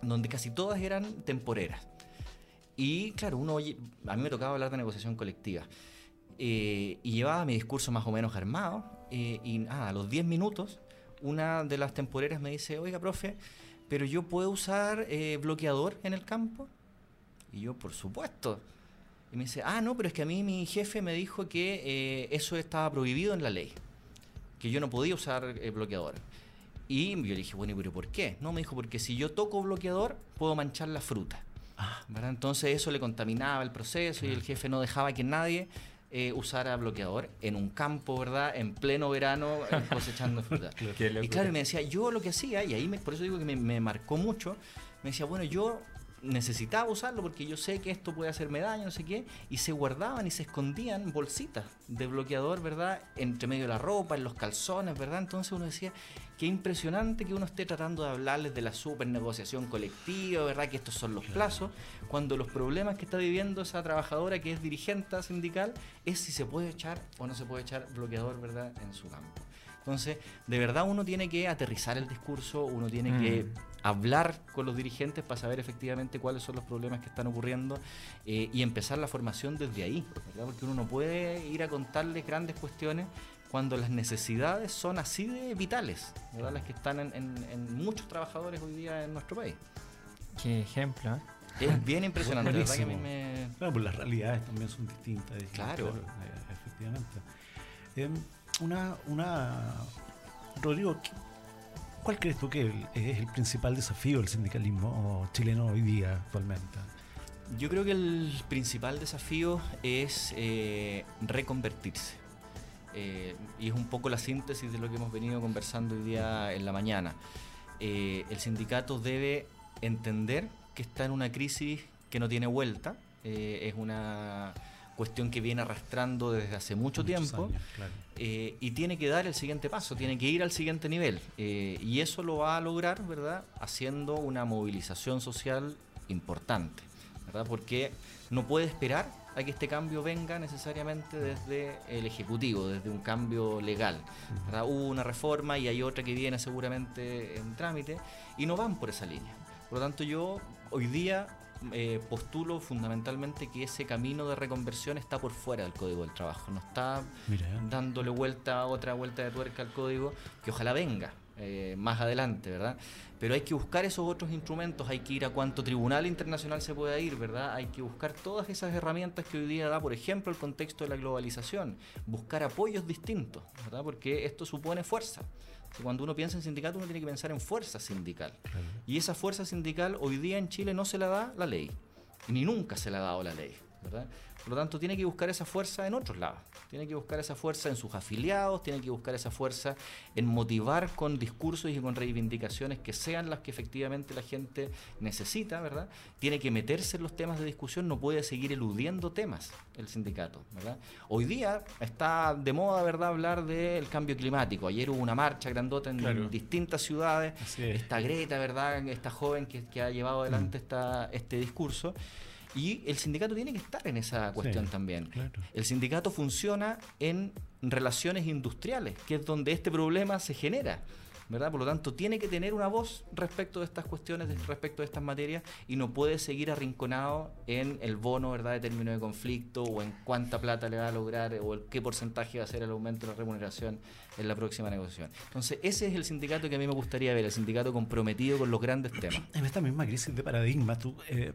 donde casi todas eran temporeras. Y claro, uno a mí me tocaba hablar de negociación colectiva. Eh, y llevaba mi discurso más o menos armado, eh, y ah, a los 10 minutos, una de las temporeras me dice, oiga, profe, pero yo puedo usar eh, bloqueador en el campo. Y yo, por supuesto. Y me dice, ah, no, pero es que a mí mi jefe me dijo que eh, eso estaba prohibido en la ley, que yo no podía usar bloqueador. Y yo le dije, bueno, pero ¿por qué? No, me dijo, porque si yo toco bloqueador, puedo manchar la fruta. Ah. Entonces eso le contaminaba el proceso y el jefe no dejaba que nadie eh, usara bloqueador en un campo, ¿verdad? En pleno verano eh, cosechando fruta. y claro, me decía, yo lo que hacía, y ahí por eso digo que me, me marcó mucho, me decía, bueno, yo necesitaba usarlo porque yo sé que esto puede hacerme daño, no sé qué, y se guardaban y se escondían bolsitas de bloqueador, ¿verdad? Entre medio de la ropa, en los calzones, ¿verdad? Entonces uno decía, qué impresionante que uno esté tratando de hablarles de la super negociación colectiva, ¿verdad? Que estos son los plazos, cuando los problemas que está viviendo esa trabajadora que es dirigente sindical es si se puede echar o no se puede echar bloqueador, ¿verdad? En su campo. Entonces, de verdad uno tiene que aterrizar el discurso, uno tiene que mm. Hablar con los dirigentes para saber efectivamente cuáles son los problemas que están ocurriendo eh, y empezar la formación desde ahí, ¿verdad? porque uno no puede ir a contarles grandes cuestiones cuando las necesidades son así de vitales, ¿verdad? las que están en, muchos trabajadores hoy día en nuestro país. Qué ejemplo. ¿eh? Es bien impresionante, ¿verdad? Que a mí me... Claro, pues las realidades también son distintas. Claro. Eh, efectivamente. Em, una, una, Rodrigo, ¿cuál crees tú que es el principal desafío del sindicalismo chileno hoy día actualmente? Yo creo que el principal desafío es eh, reconvertirse. Eh, y es un poco la síntesis de lo que hemos venido conversando hoy día en la mañana. Eh, el sindicato debe entender que está en una crisis que no tiene vuelta. es una cuestión que viene arrastrando desde hace mucho tiempo eh, y tiene que dar el siguiente paso, tiene que ir al siguiente nivel eh, y eso lo va a lograr, ¿verdad? Haciendo una movilización social importante, ¿verdad? Porque no puede esperar a que este cambio venga necesariamente desde el Ejecutivo, desde un cambio legal. Hubo una reforma y hay otra que viene seguramente en trámite y no van por esa línea. Por lo tanto, yo hoy día eh, postulo fundamentalmente que ese camino de reconversión está por fuera del código del trabajo, no está dándole vuelta, otra vuelta de tuerca al código, que ojalá venga. Eh, más adelante, ¿verdad? Pero hay que buscar esos otros instrumentos, hay que ir a cuánto tribunal internacional se pueda ir, ¿verdad? Hay que buscar todas esas herramientas que hoy día da, por ejemplo, el contexto de la globalización, buscar apoyos distintos, ¿verdad? Porque esto supone fuerza cuando uno piensa en sindicato, uno tiene que pensar en fuerza sindical. Y esa fuerza sindical hoy día en Chile no se la da la ley, ni nunca se la ha dado la ley. ¿verdad? Por lo tanto, tiene que buscar esa fuerza en otros lados. Tiene que buscar esa fuerza en sus afiliados, tiene que buscar esa fuerza en motivar con discursos y con reivindicaciones que sean las que efectivamente la gente necesita, ¿verdad? Tiene que meterse en los temas de discusión, no puede seguir eludiendo temas el sindicato, ¿verdad? Hoy día está de moda, ¿verdad?, hablar del cambio climático. Ayer hubo una marcha grandota en distintas ciudades. Esta Greta, ¿verdad?, esta joven que, ha llevado adelante mm. este discurso. Y el sindicato tiene que estar en esa cuestión también. El sindicato funciona en relaciones industriales, que es donde este problema se genera. ¿verdad? Por lo tanto, tiene que tener una voz respecto de estas cuestiones, respecto de estas materias, y no puede seguir arrinconado en el bono, ¿verdad?, de término de conflicto, o en cuánta plata le va a lograr, o el, qué porcentaje va a ser el aumento de la remuneración en la próxima negociación. Entonces, ese es el sindicato que a mí me gustaría ver, el sindicato comprometido con los grandes temas. En esta misma crisis de paradigma, tú, eh,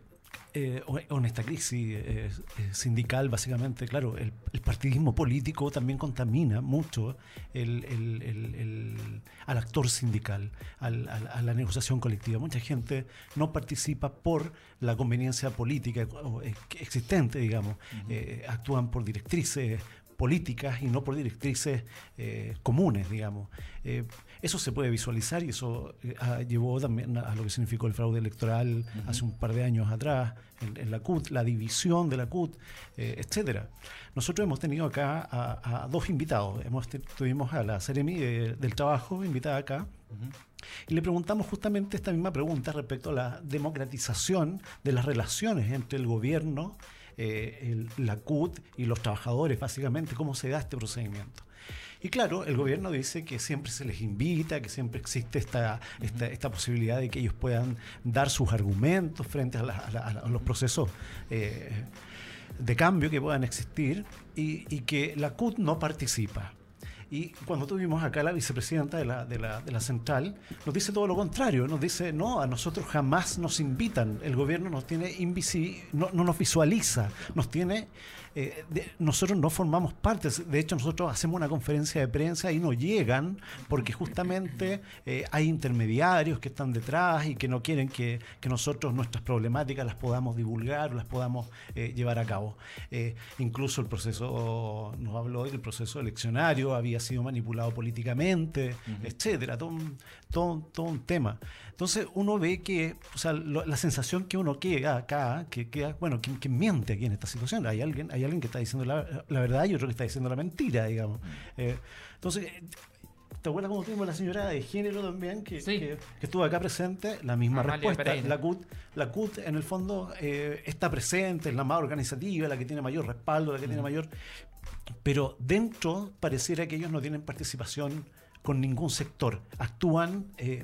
eh, en esta crisis eh, eh, sindical, básicamente, claro, el, partidismo político también contamina mucho al actor sindical, a la negociación colectiva. Mucha gente no participa por la conveniencia política existente, digamos. actúan por directrices políticas y no por directrices comunes, digamos. Eso se puede visualizar y eso llevó también a lo que significó el fraude electoral hace un par de años atrás en, la CUT, la división de la CUT, etcétera. Nosotros hemos tenido acá a, dos invitados. Hemos tuvimos a la Seremi del Trabajo invitada acá. Y le preguntamos justamente esta misma pregunta respecto a la democratización de las relaciones entre el gobierno, eh, la CUT y los trabajadores, básicamente, cómo se da este procedimiento. Y claro, el gobierno dice que siempre se les invita, que siempre existe esta, esta, posibilidad de que ellos puedan dar sus argumentos frente a, los procesos eh, de cambio que puedan existir y, y que la CUT no participa. Y cuando tuvimos acá la vicepresidenta de la, de, la, de la, central, nos dice todo lo contrario. Nos dice, no, a nosotros jamás nos invitan. El gobierno nos tiene invisi no, no nos visualiza, nos tiene eh, nosotros no formamos parte, de hecho nosotros hacemos una conferencia de prensa y no llegan porque justamente eh, hay intermediarios que están detrás y que no quieren que, nosotros nuestras problemáticas las podamos divulgar o las podamos eh, llevar a cabo. incluso el proceso, nos habló del proceso eleccionario, había sido manipulado políticamente, etcétera, todo todo, todo un tema. Entonces uno ve que, o sea, la sensación que uno queda acá, que queda, bueno, ¿quién, miente aquí en esta situación? Hay alguien, hay alguien que está diciendo la, verdad y otro que está diciendo la mentira, digamos. Eh, entonces, ¿te acuerdas cómo tuvimos la señora de género también, que, que, estuvo acá presente? La misma respuesta. La CUT, la CUT, en el fondo, eh, está presente, es la más organizativa, la que tiene mayor respaldo, la que tiene mayor... Pero dentro pareciera que ellos no tienen participación con ningún sector. Actúan... Eh,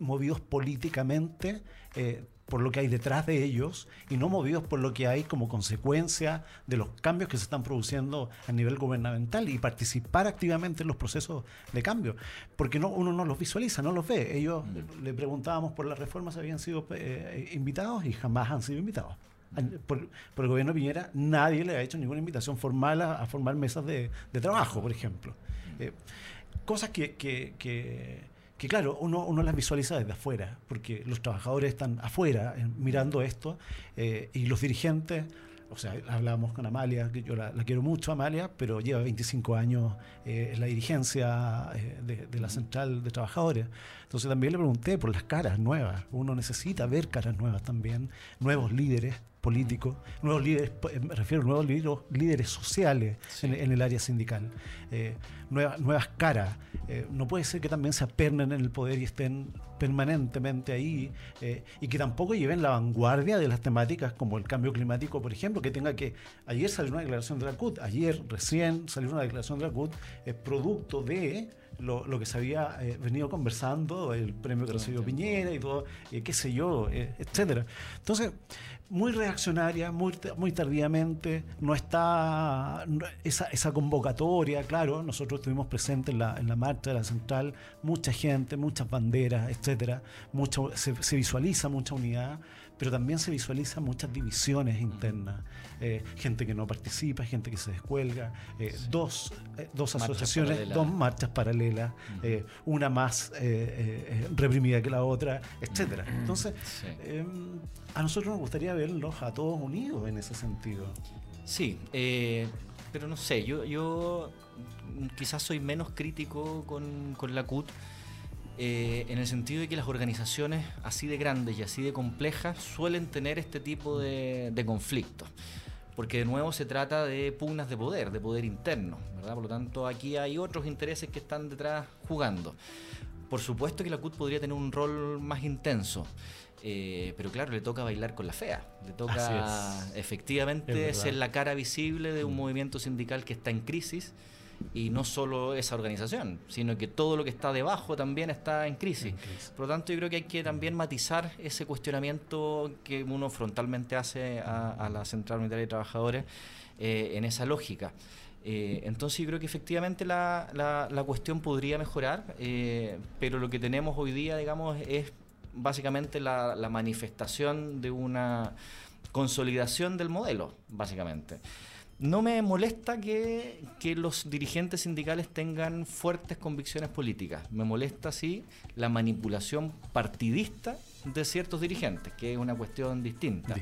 movidos políticamente eh, por lo que hay detrás de ellos y no movidos por lo que hay como consecuencia de los cambios que se están produciendo a nivel gubernamental y participar activamente en los procesos de cambio, porque no, uno no los visualiza, no los ve. Ellos mm. le preguntábamos por las reformas, habían sido eh, invitados y jamás han sido invitados. Por, el gobierno de Piñera nadie le ha hecho ninguna invitación formal a, formar mesas de, trabajo, por ejemplo. Eh, cosas que, que que claro, uno, uno las visualiza desde afuera, porque los trabajadores están afuera eh, mirando esto eh, y los dirigentes, o sea, hablábamos con Amalia, que yo la, quiero mucho, Amalia, pero lleva 25 años eh, en la dirigencia de, de, la central de trabajadores. Entonces también le pregunté por las caras nuevas. Uno necesita ver caras nuevas también, nuevos líderes políticos, nuevos líderes, eh, me refiero a nuevos líderes, líderes sociales en, el área sindical, eh, nuevas, nuevas caras. Eh, no puede ser que también se apernen en el poder y estén permanentemente ahí y que tampoco lleven la vanguardia de las temáticas como el cambio climático, por ejemplo, que tenga que... Ayer salió una declaración de la CUT, ayer recién salió una declaración de la CUT, producto de lo, lo que se había eh, venido conversando, el premio que recibió Piñera y todo, eh, qué sé yo, eh, etcétera. Entonces, muy reaccionaria, muy, muy tardíamente, no está esa, esa, convocatoria, claro, nosotros estuvimos presentes en la, en la marcha de la central, mucha gente, muchas banderas, etcétera, mucho, se, se visualiza mucha unidad, pero también se visualizan muchas divisiones internas, eh, gente que no participa, gente que se descuelga, eh, dos, eh, dos asociaciones, dos marchas paralelas, una más reprimida que la otra, etcétera. Entonces, em, a nosotros nos gustaría verlos a todos unidos en ese sentido. Sí, pero no sé, yo, yo quizás soy menos crítico con, con la CUT eh, en el sentido de que las organizaciones así de grandes y así de complejas suelen tener este tipo de, conflictos. Porque de nuevo se trata de pugnas de poder, de poder interno, ¿verdad? Por lo tanto, aquí hay otros intereses que están detrás jugando. Por supuesto que la CUT podría tener un rol más intenso. Eh, pero claro, le toca bailar con la fea, le toca efectivamente ser la cara visible de un mm. movimiento sindical que está en crisis y no solo esa organización, sino que todo lo que está debajo también está en crisis. Por lo tanto, yo creo que hay que también matizar ese cuestionamiento que uno frontalmente hace a, la Central Unitaria de Trabajadores eh, en esa lógica. Eh, entonces yo creo que efectivamente la, la, cuestión podría mejorar, eh, pero lo que tenemos hoy día, digamos, es básicamente la, la manifestación de una consolidación del modelo, básicamente. No me molesta que, que, los dirigentes sindicales tengan fuertes convicciones políticas. Me molesta, sí, la manipulación partidista de ciertos dirigentes, que es una cuestión distinta.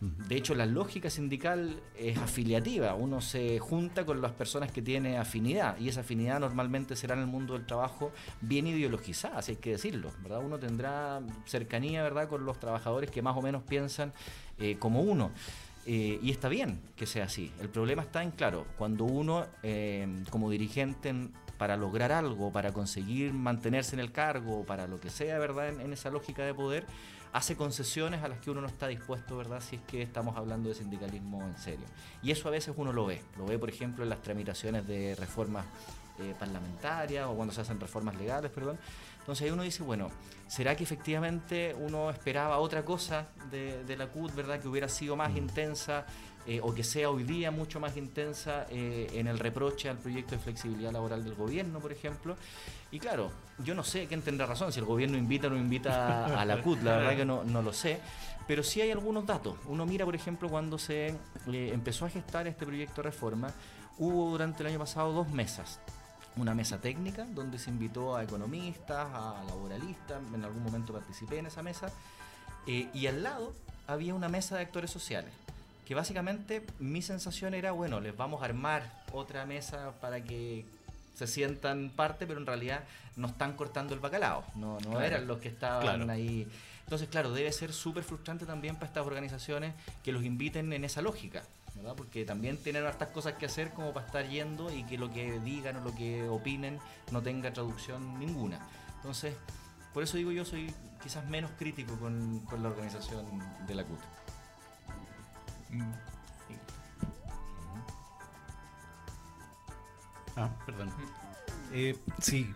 De hecho, la lógica sindical es afiliativa. Uno se junta con las personas que tiene afinidad y esa afinidad normalmente será en el mundo del trabajo bien ideologizada, si hay que decirlo. ¿verdad? Uno tendrá cercanía ¿verdad? con los trabajadores que más o menos piensan eh, como uno. Eh, y está bien que sea así. El problema está en, claro, cuando uno eh, como dirigente para lograr algo, para conseguir mantenerse en el cargo, para lo que sea, ¿verdad? En, esa lógica de poder, hace concesiones a las que uno no está dispuesto, ¿verdad? Si es que estamos hablando de sindicalismo en serio. Y eso a veces uno lo ve. Lo ve, por ejemplo, en las tramitaciones de reformas eh, parlamentarias o cuando se hacen reformas legales, perdón entonces ahí uno dice, bueno, ¿será que efectivamente uno esperaba otra cosa de, la CUT, verdad? Que hubiera sido más mm. intensa eh, o que sea hoy día mucho más intensa eh, en el reproche al proyecto de flexibilidad laboral del gobierno, por ejemplo. Y claro, yo no sé quién tendrá razón, si el gobierno invita o no invita a la CUT, la verdad que no, no lo sé. Pero sí hay algunos datos. Uno mira, por ejemplo, cuando se eh, empezó a gestar este proyecto de reforma, hubo durante el año pasado dos mesas una mesa técnica donde se invitó a economistas, a laboralistas, en algún momento participé en esa mesa, eh, y al lado había una mesa de actores sociales, que básicamente mi sensación era, bueno, les vamos a armar otra mesa para que se sientan parte, pero en realidad no están cortando el bacalao, no, no eran los que estaban ahí. Entonces, claro, debe ser súper frustrante también para estas organizaciones que los inviten en esa lógica. Porque también tienen hartas cosas que hacer como para estar yendo y que lo que digan o lo que opinen no tenga traducción ninguna. Entonces, por eso digo yo soy quizás menos crítico con, la organización de la CUT. Ah, perdón. Eh, sí,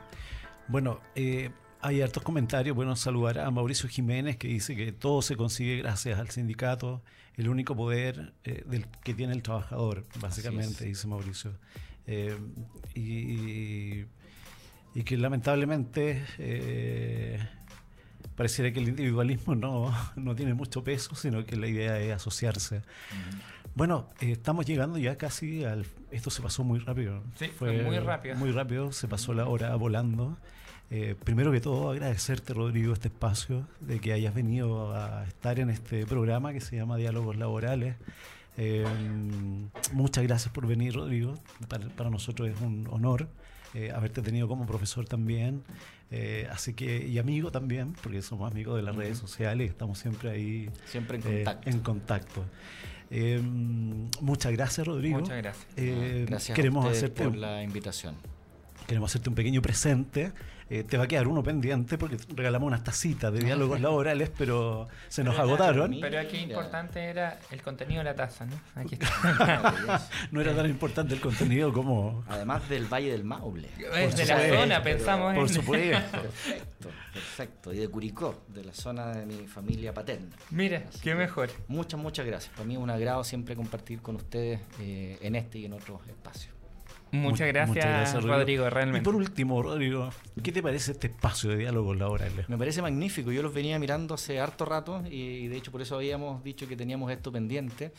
bueno, eh, hay hartos comentarios. Bueno, saludar a Mauricio Jiménez que dice que todo se consigue gracias al sindicato, el único poder eh, del, que tiene el trabajador, básicamente, dice Mauricio. Eh, y, que lamentablemente eh, pareciera que el individualismo no, no, tiene mucho peso, sino que la idea es asociarse. Bueno, estamos llegando ya casi al... Esto se pasó muy rápido. Sí, fue muy rápido. Muy rápido, se pasó la hora volando. Eh, primero que todo, agradecerte, Rodrigo, este espacio, de que hayas venido a estar en este programa que se llama Diálogos Laborales. Eh, muchas gracias por venir, Rodrigo. Para, nosotros es un honor eh, haberte tenido como profesor también. así que, y amigo también, porque somos amigos de las redes sociales, estamos siempre ahí. Siempre en contacto. en contacto. muchas gracias, Rodrigo. Muchas gracias. gracias queremos hacerte por la invitación. Queremos hacerte un pequeño presente eh, te va a quedar uno pendiente porque regalamos unas tacitas de diálogos laborales, pero se nos agotaron. Pero aquí importante era el contenido de la taza, ¿no? Aquí no era tan importante el contenido como... Además del Valle del Maule. Es de la zona, pensamos. Por supuesto. Perfecto, perfecto. Y de Curicó, de la zona de mi familia paterna. Mira, qué mejor. Muchas, muchas gracias. Para mí es un agrado siempre compartir con ustedes eh, en este y en otros espacios. Muchas gracias, Rodrigo. realmente. Y por último, Rodrigo, ¿qué te parece este espacio de diálogo laboral? Me parece magnífico. Yo los venía mirando hace harto rato y, de hecho por eso habíamos dicho que teníamos esto pendiente.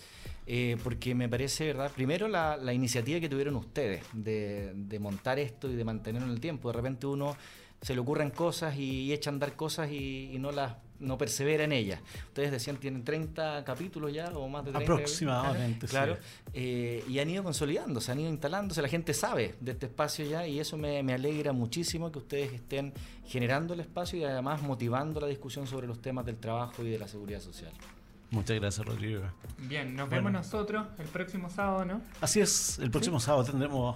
Eh, porque me parece, ¿verdad? Primero la, iniciativa que tuvieron ustedes de, de montar esto y de mantenerlo en el tiempo. De repente uno se le ocurren cosas y, echa a andar cosas y, no las no persevera en ellas. Ustedes decían tienen 30 capítulos ya o más de 30. Aproximadamente, claro. Eh, y han ido consolidándose, han ido instalándose, la gente sabe de este espacio ya y eso me, alegra muchísimo que ustedes estén generando el espacio y además motivando la discusión sobre los temas del trabajo y de la seguridad social. Muchas gracias, Rodrigo. Bien, nos vemos nosotros el próximo sábado, ¿no? Así es, el próximo sábado tendremos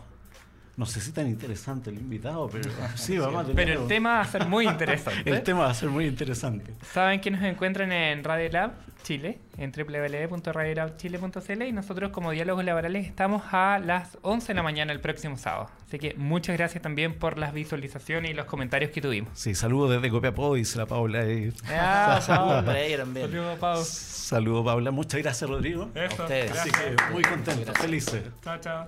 no sé si tan interesante el invitado, pero sí, vamos a tener... Pero el tema va a ser muy interesante. el tema va a ser muy interesante. Saben que nos encuentran en Radio Lab Chile, en www.radiolabchile.cl y nosotros como Diálogos Laborales estamos a las 11 de la mañana el próximo sábado. Así que muchas gracias también por las visualizaciones y los comentarios que tuvimos. Sí, saludos desde Copiapó, dice la Paula. Ah, saludos para ella también. Saludos, Paula. Saludos, Paula. Muchas gracias, Rodrigo. Eso, a ustedes. Así que muy contento, felices. Chao, chao.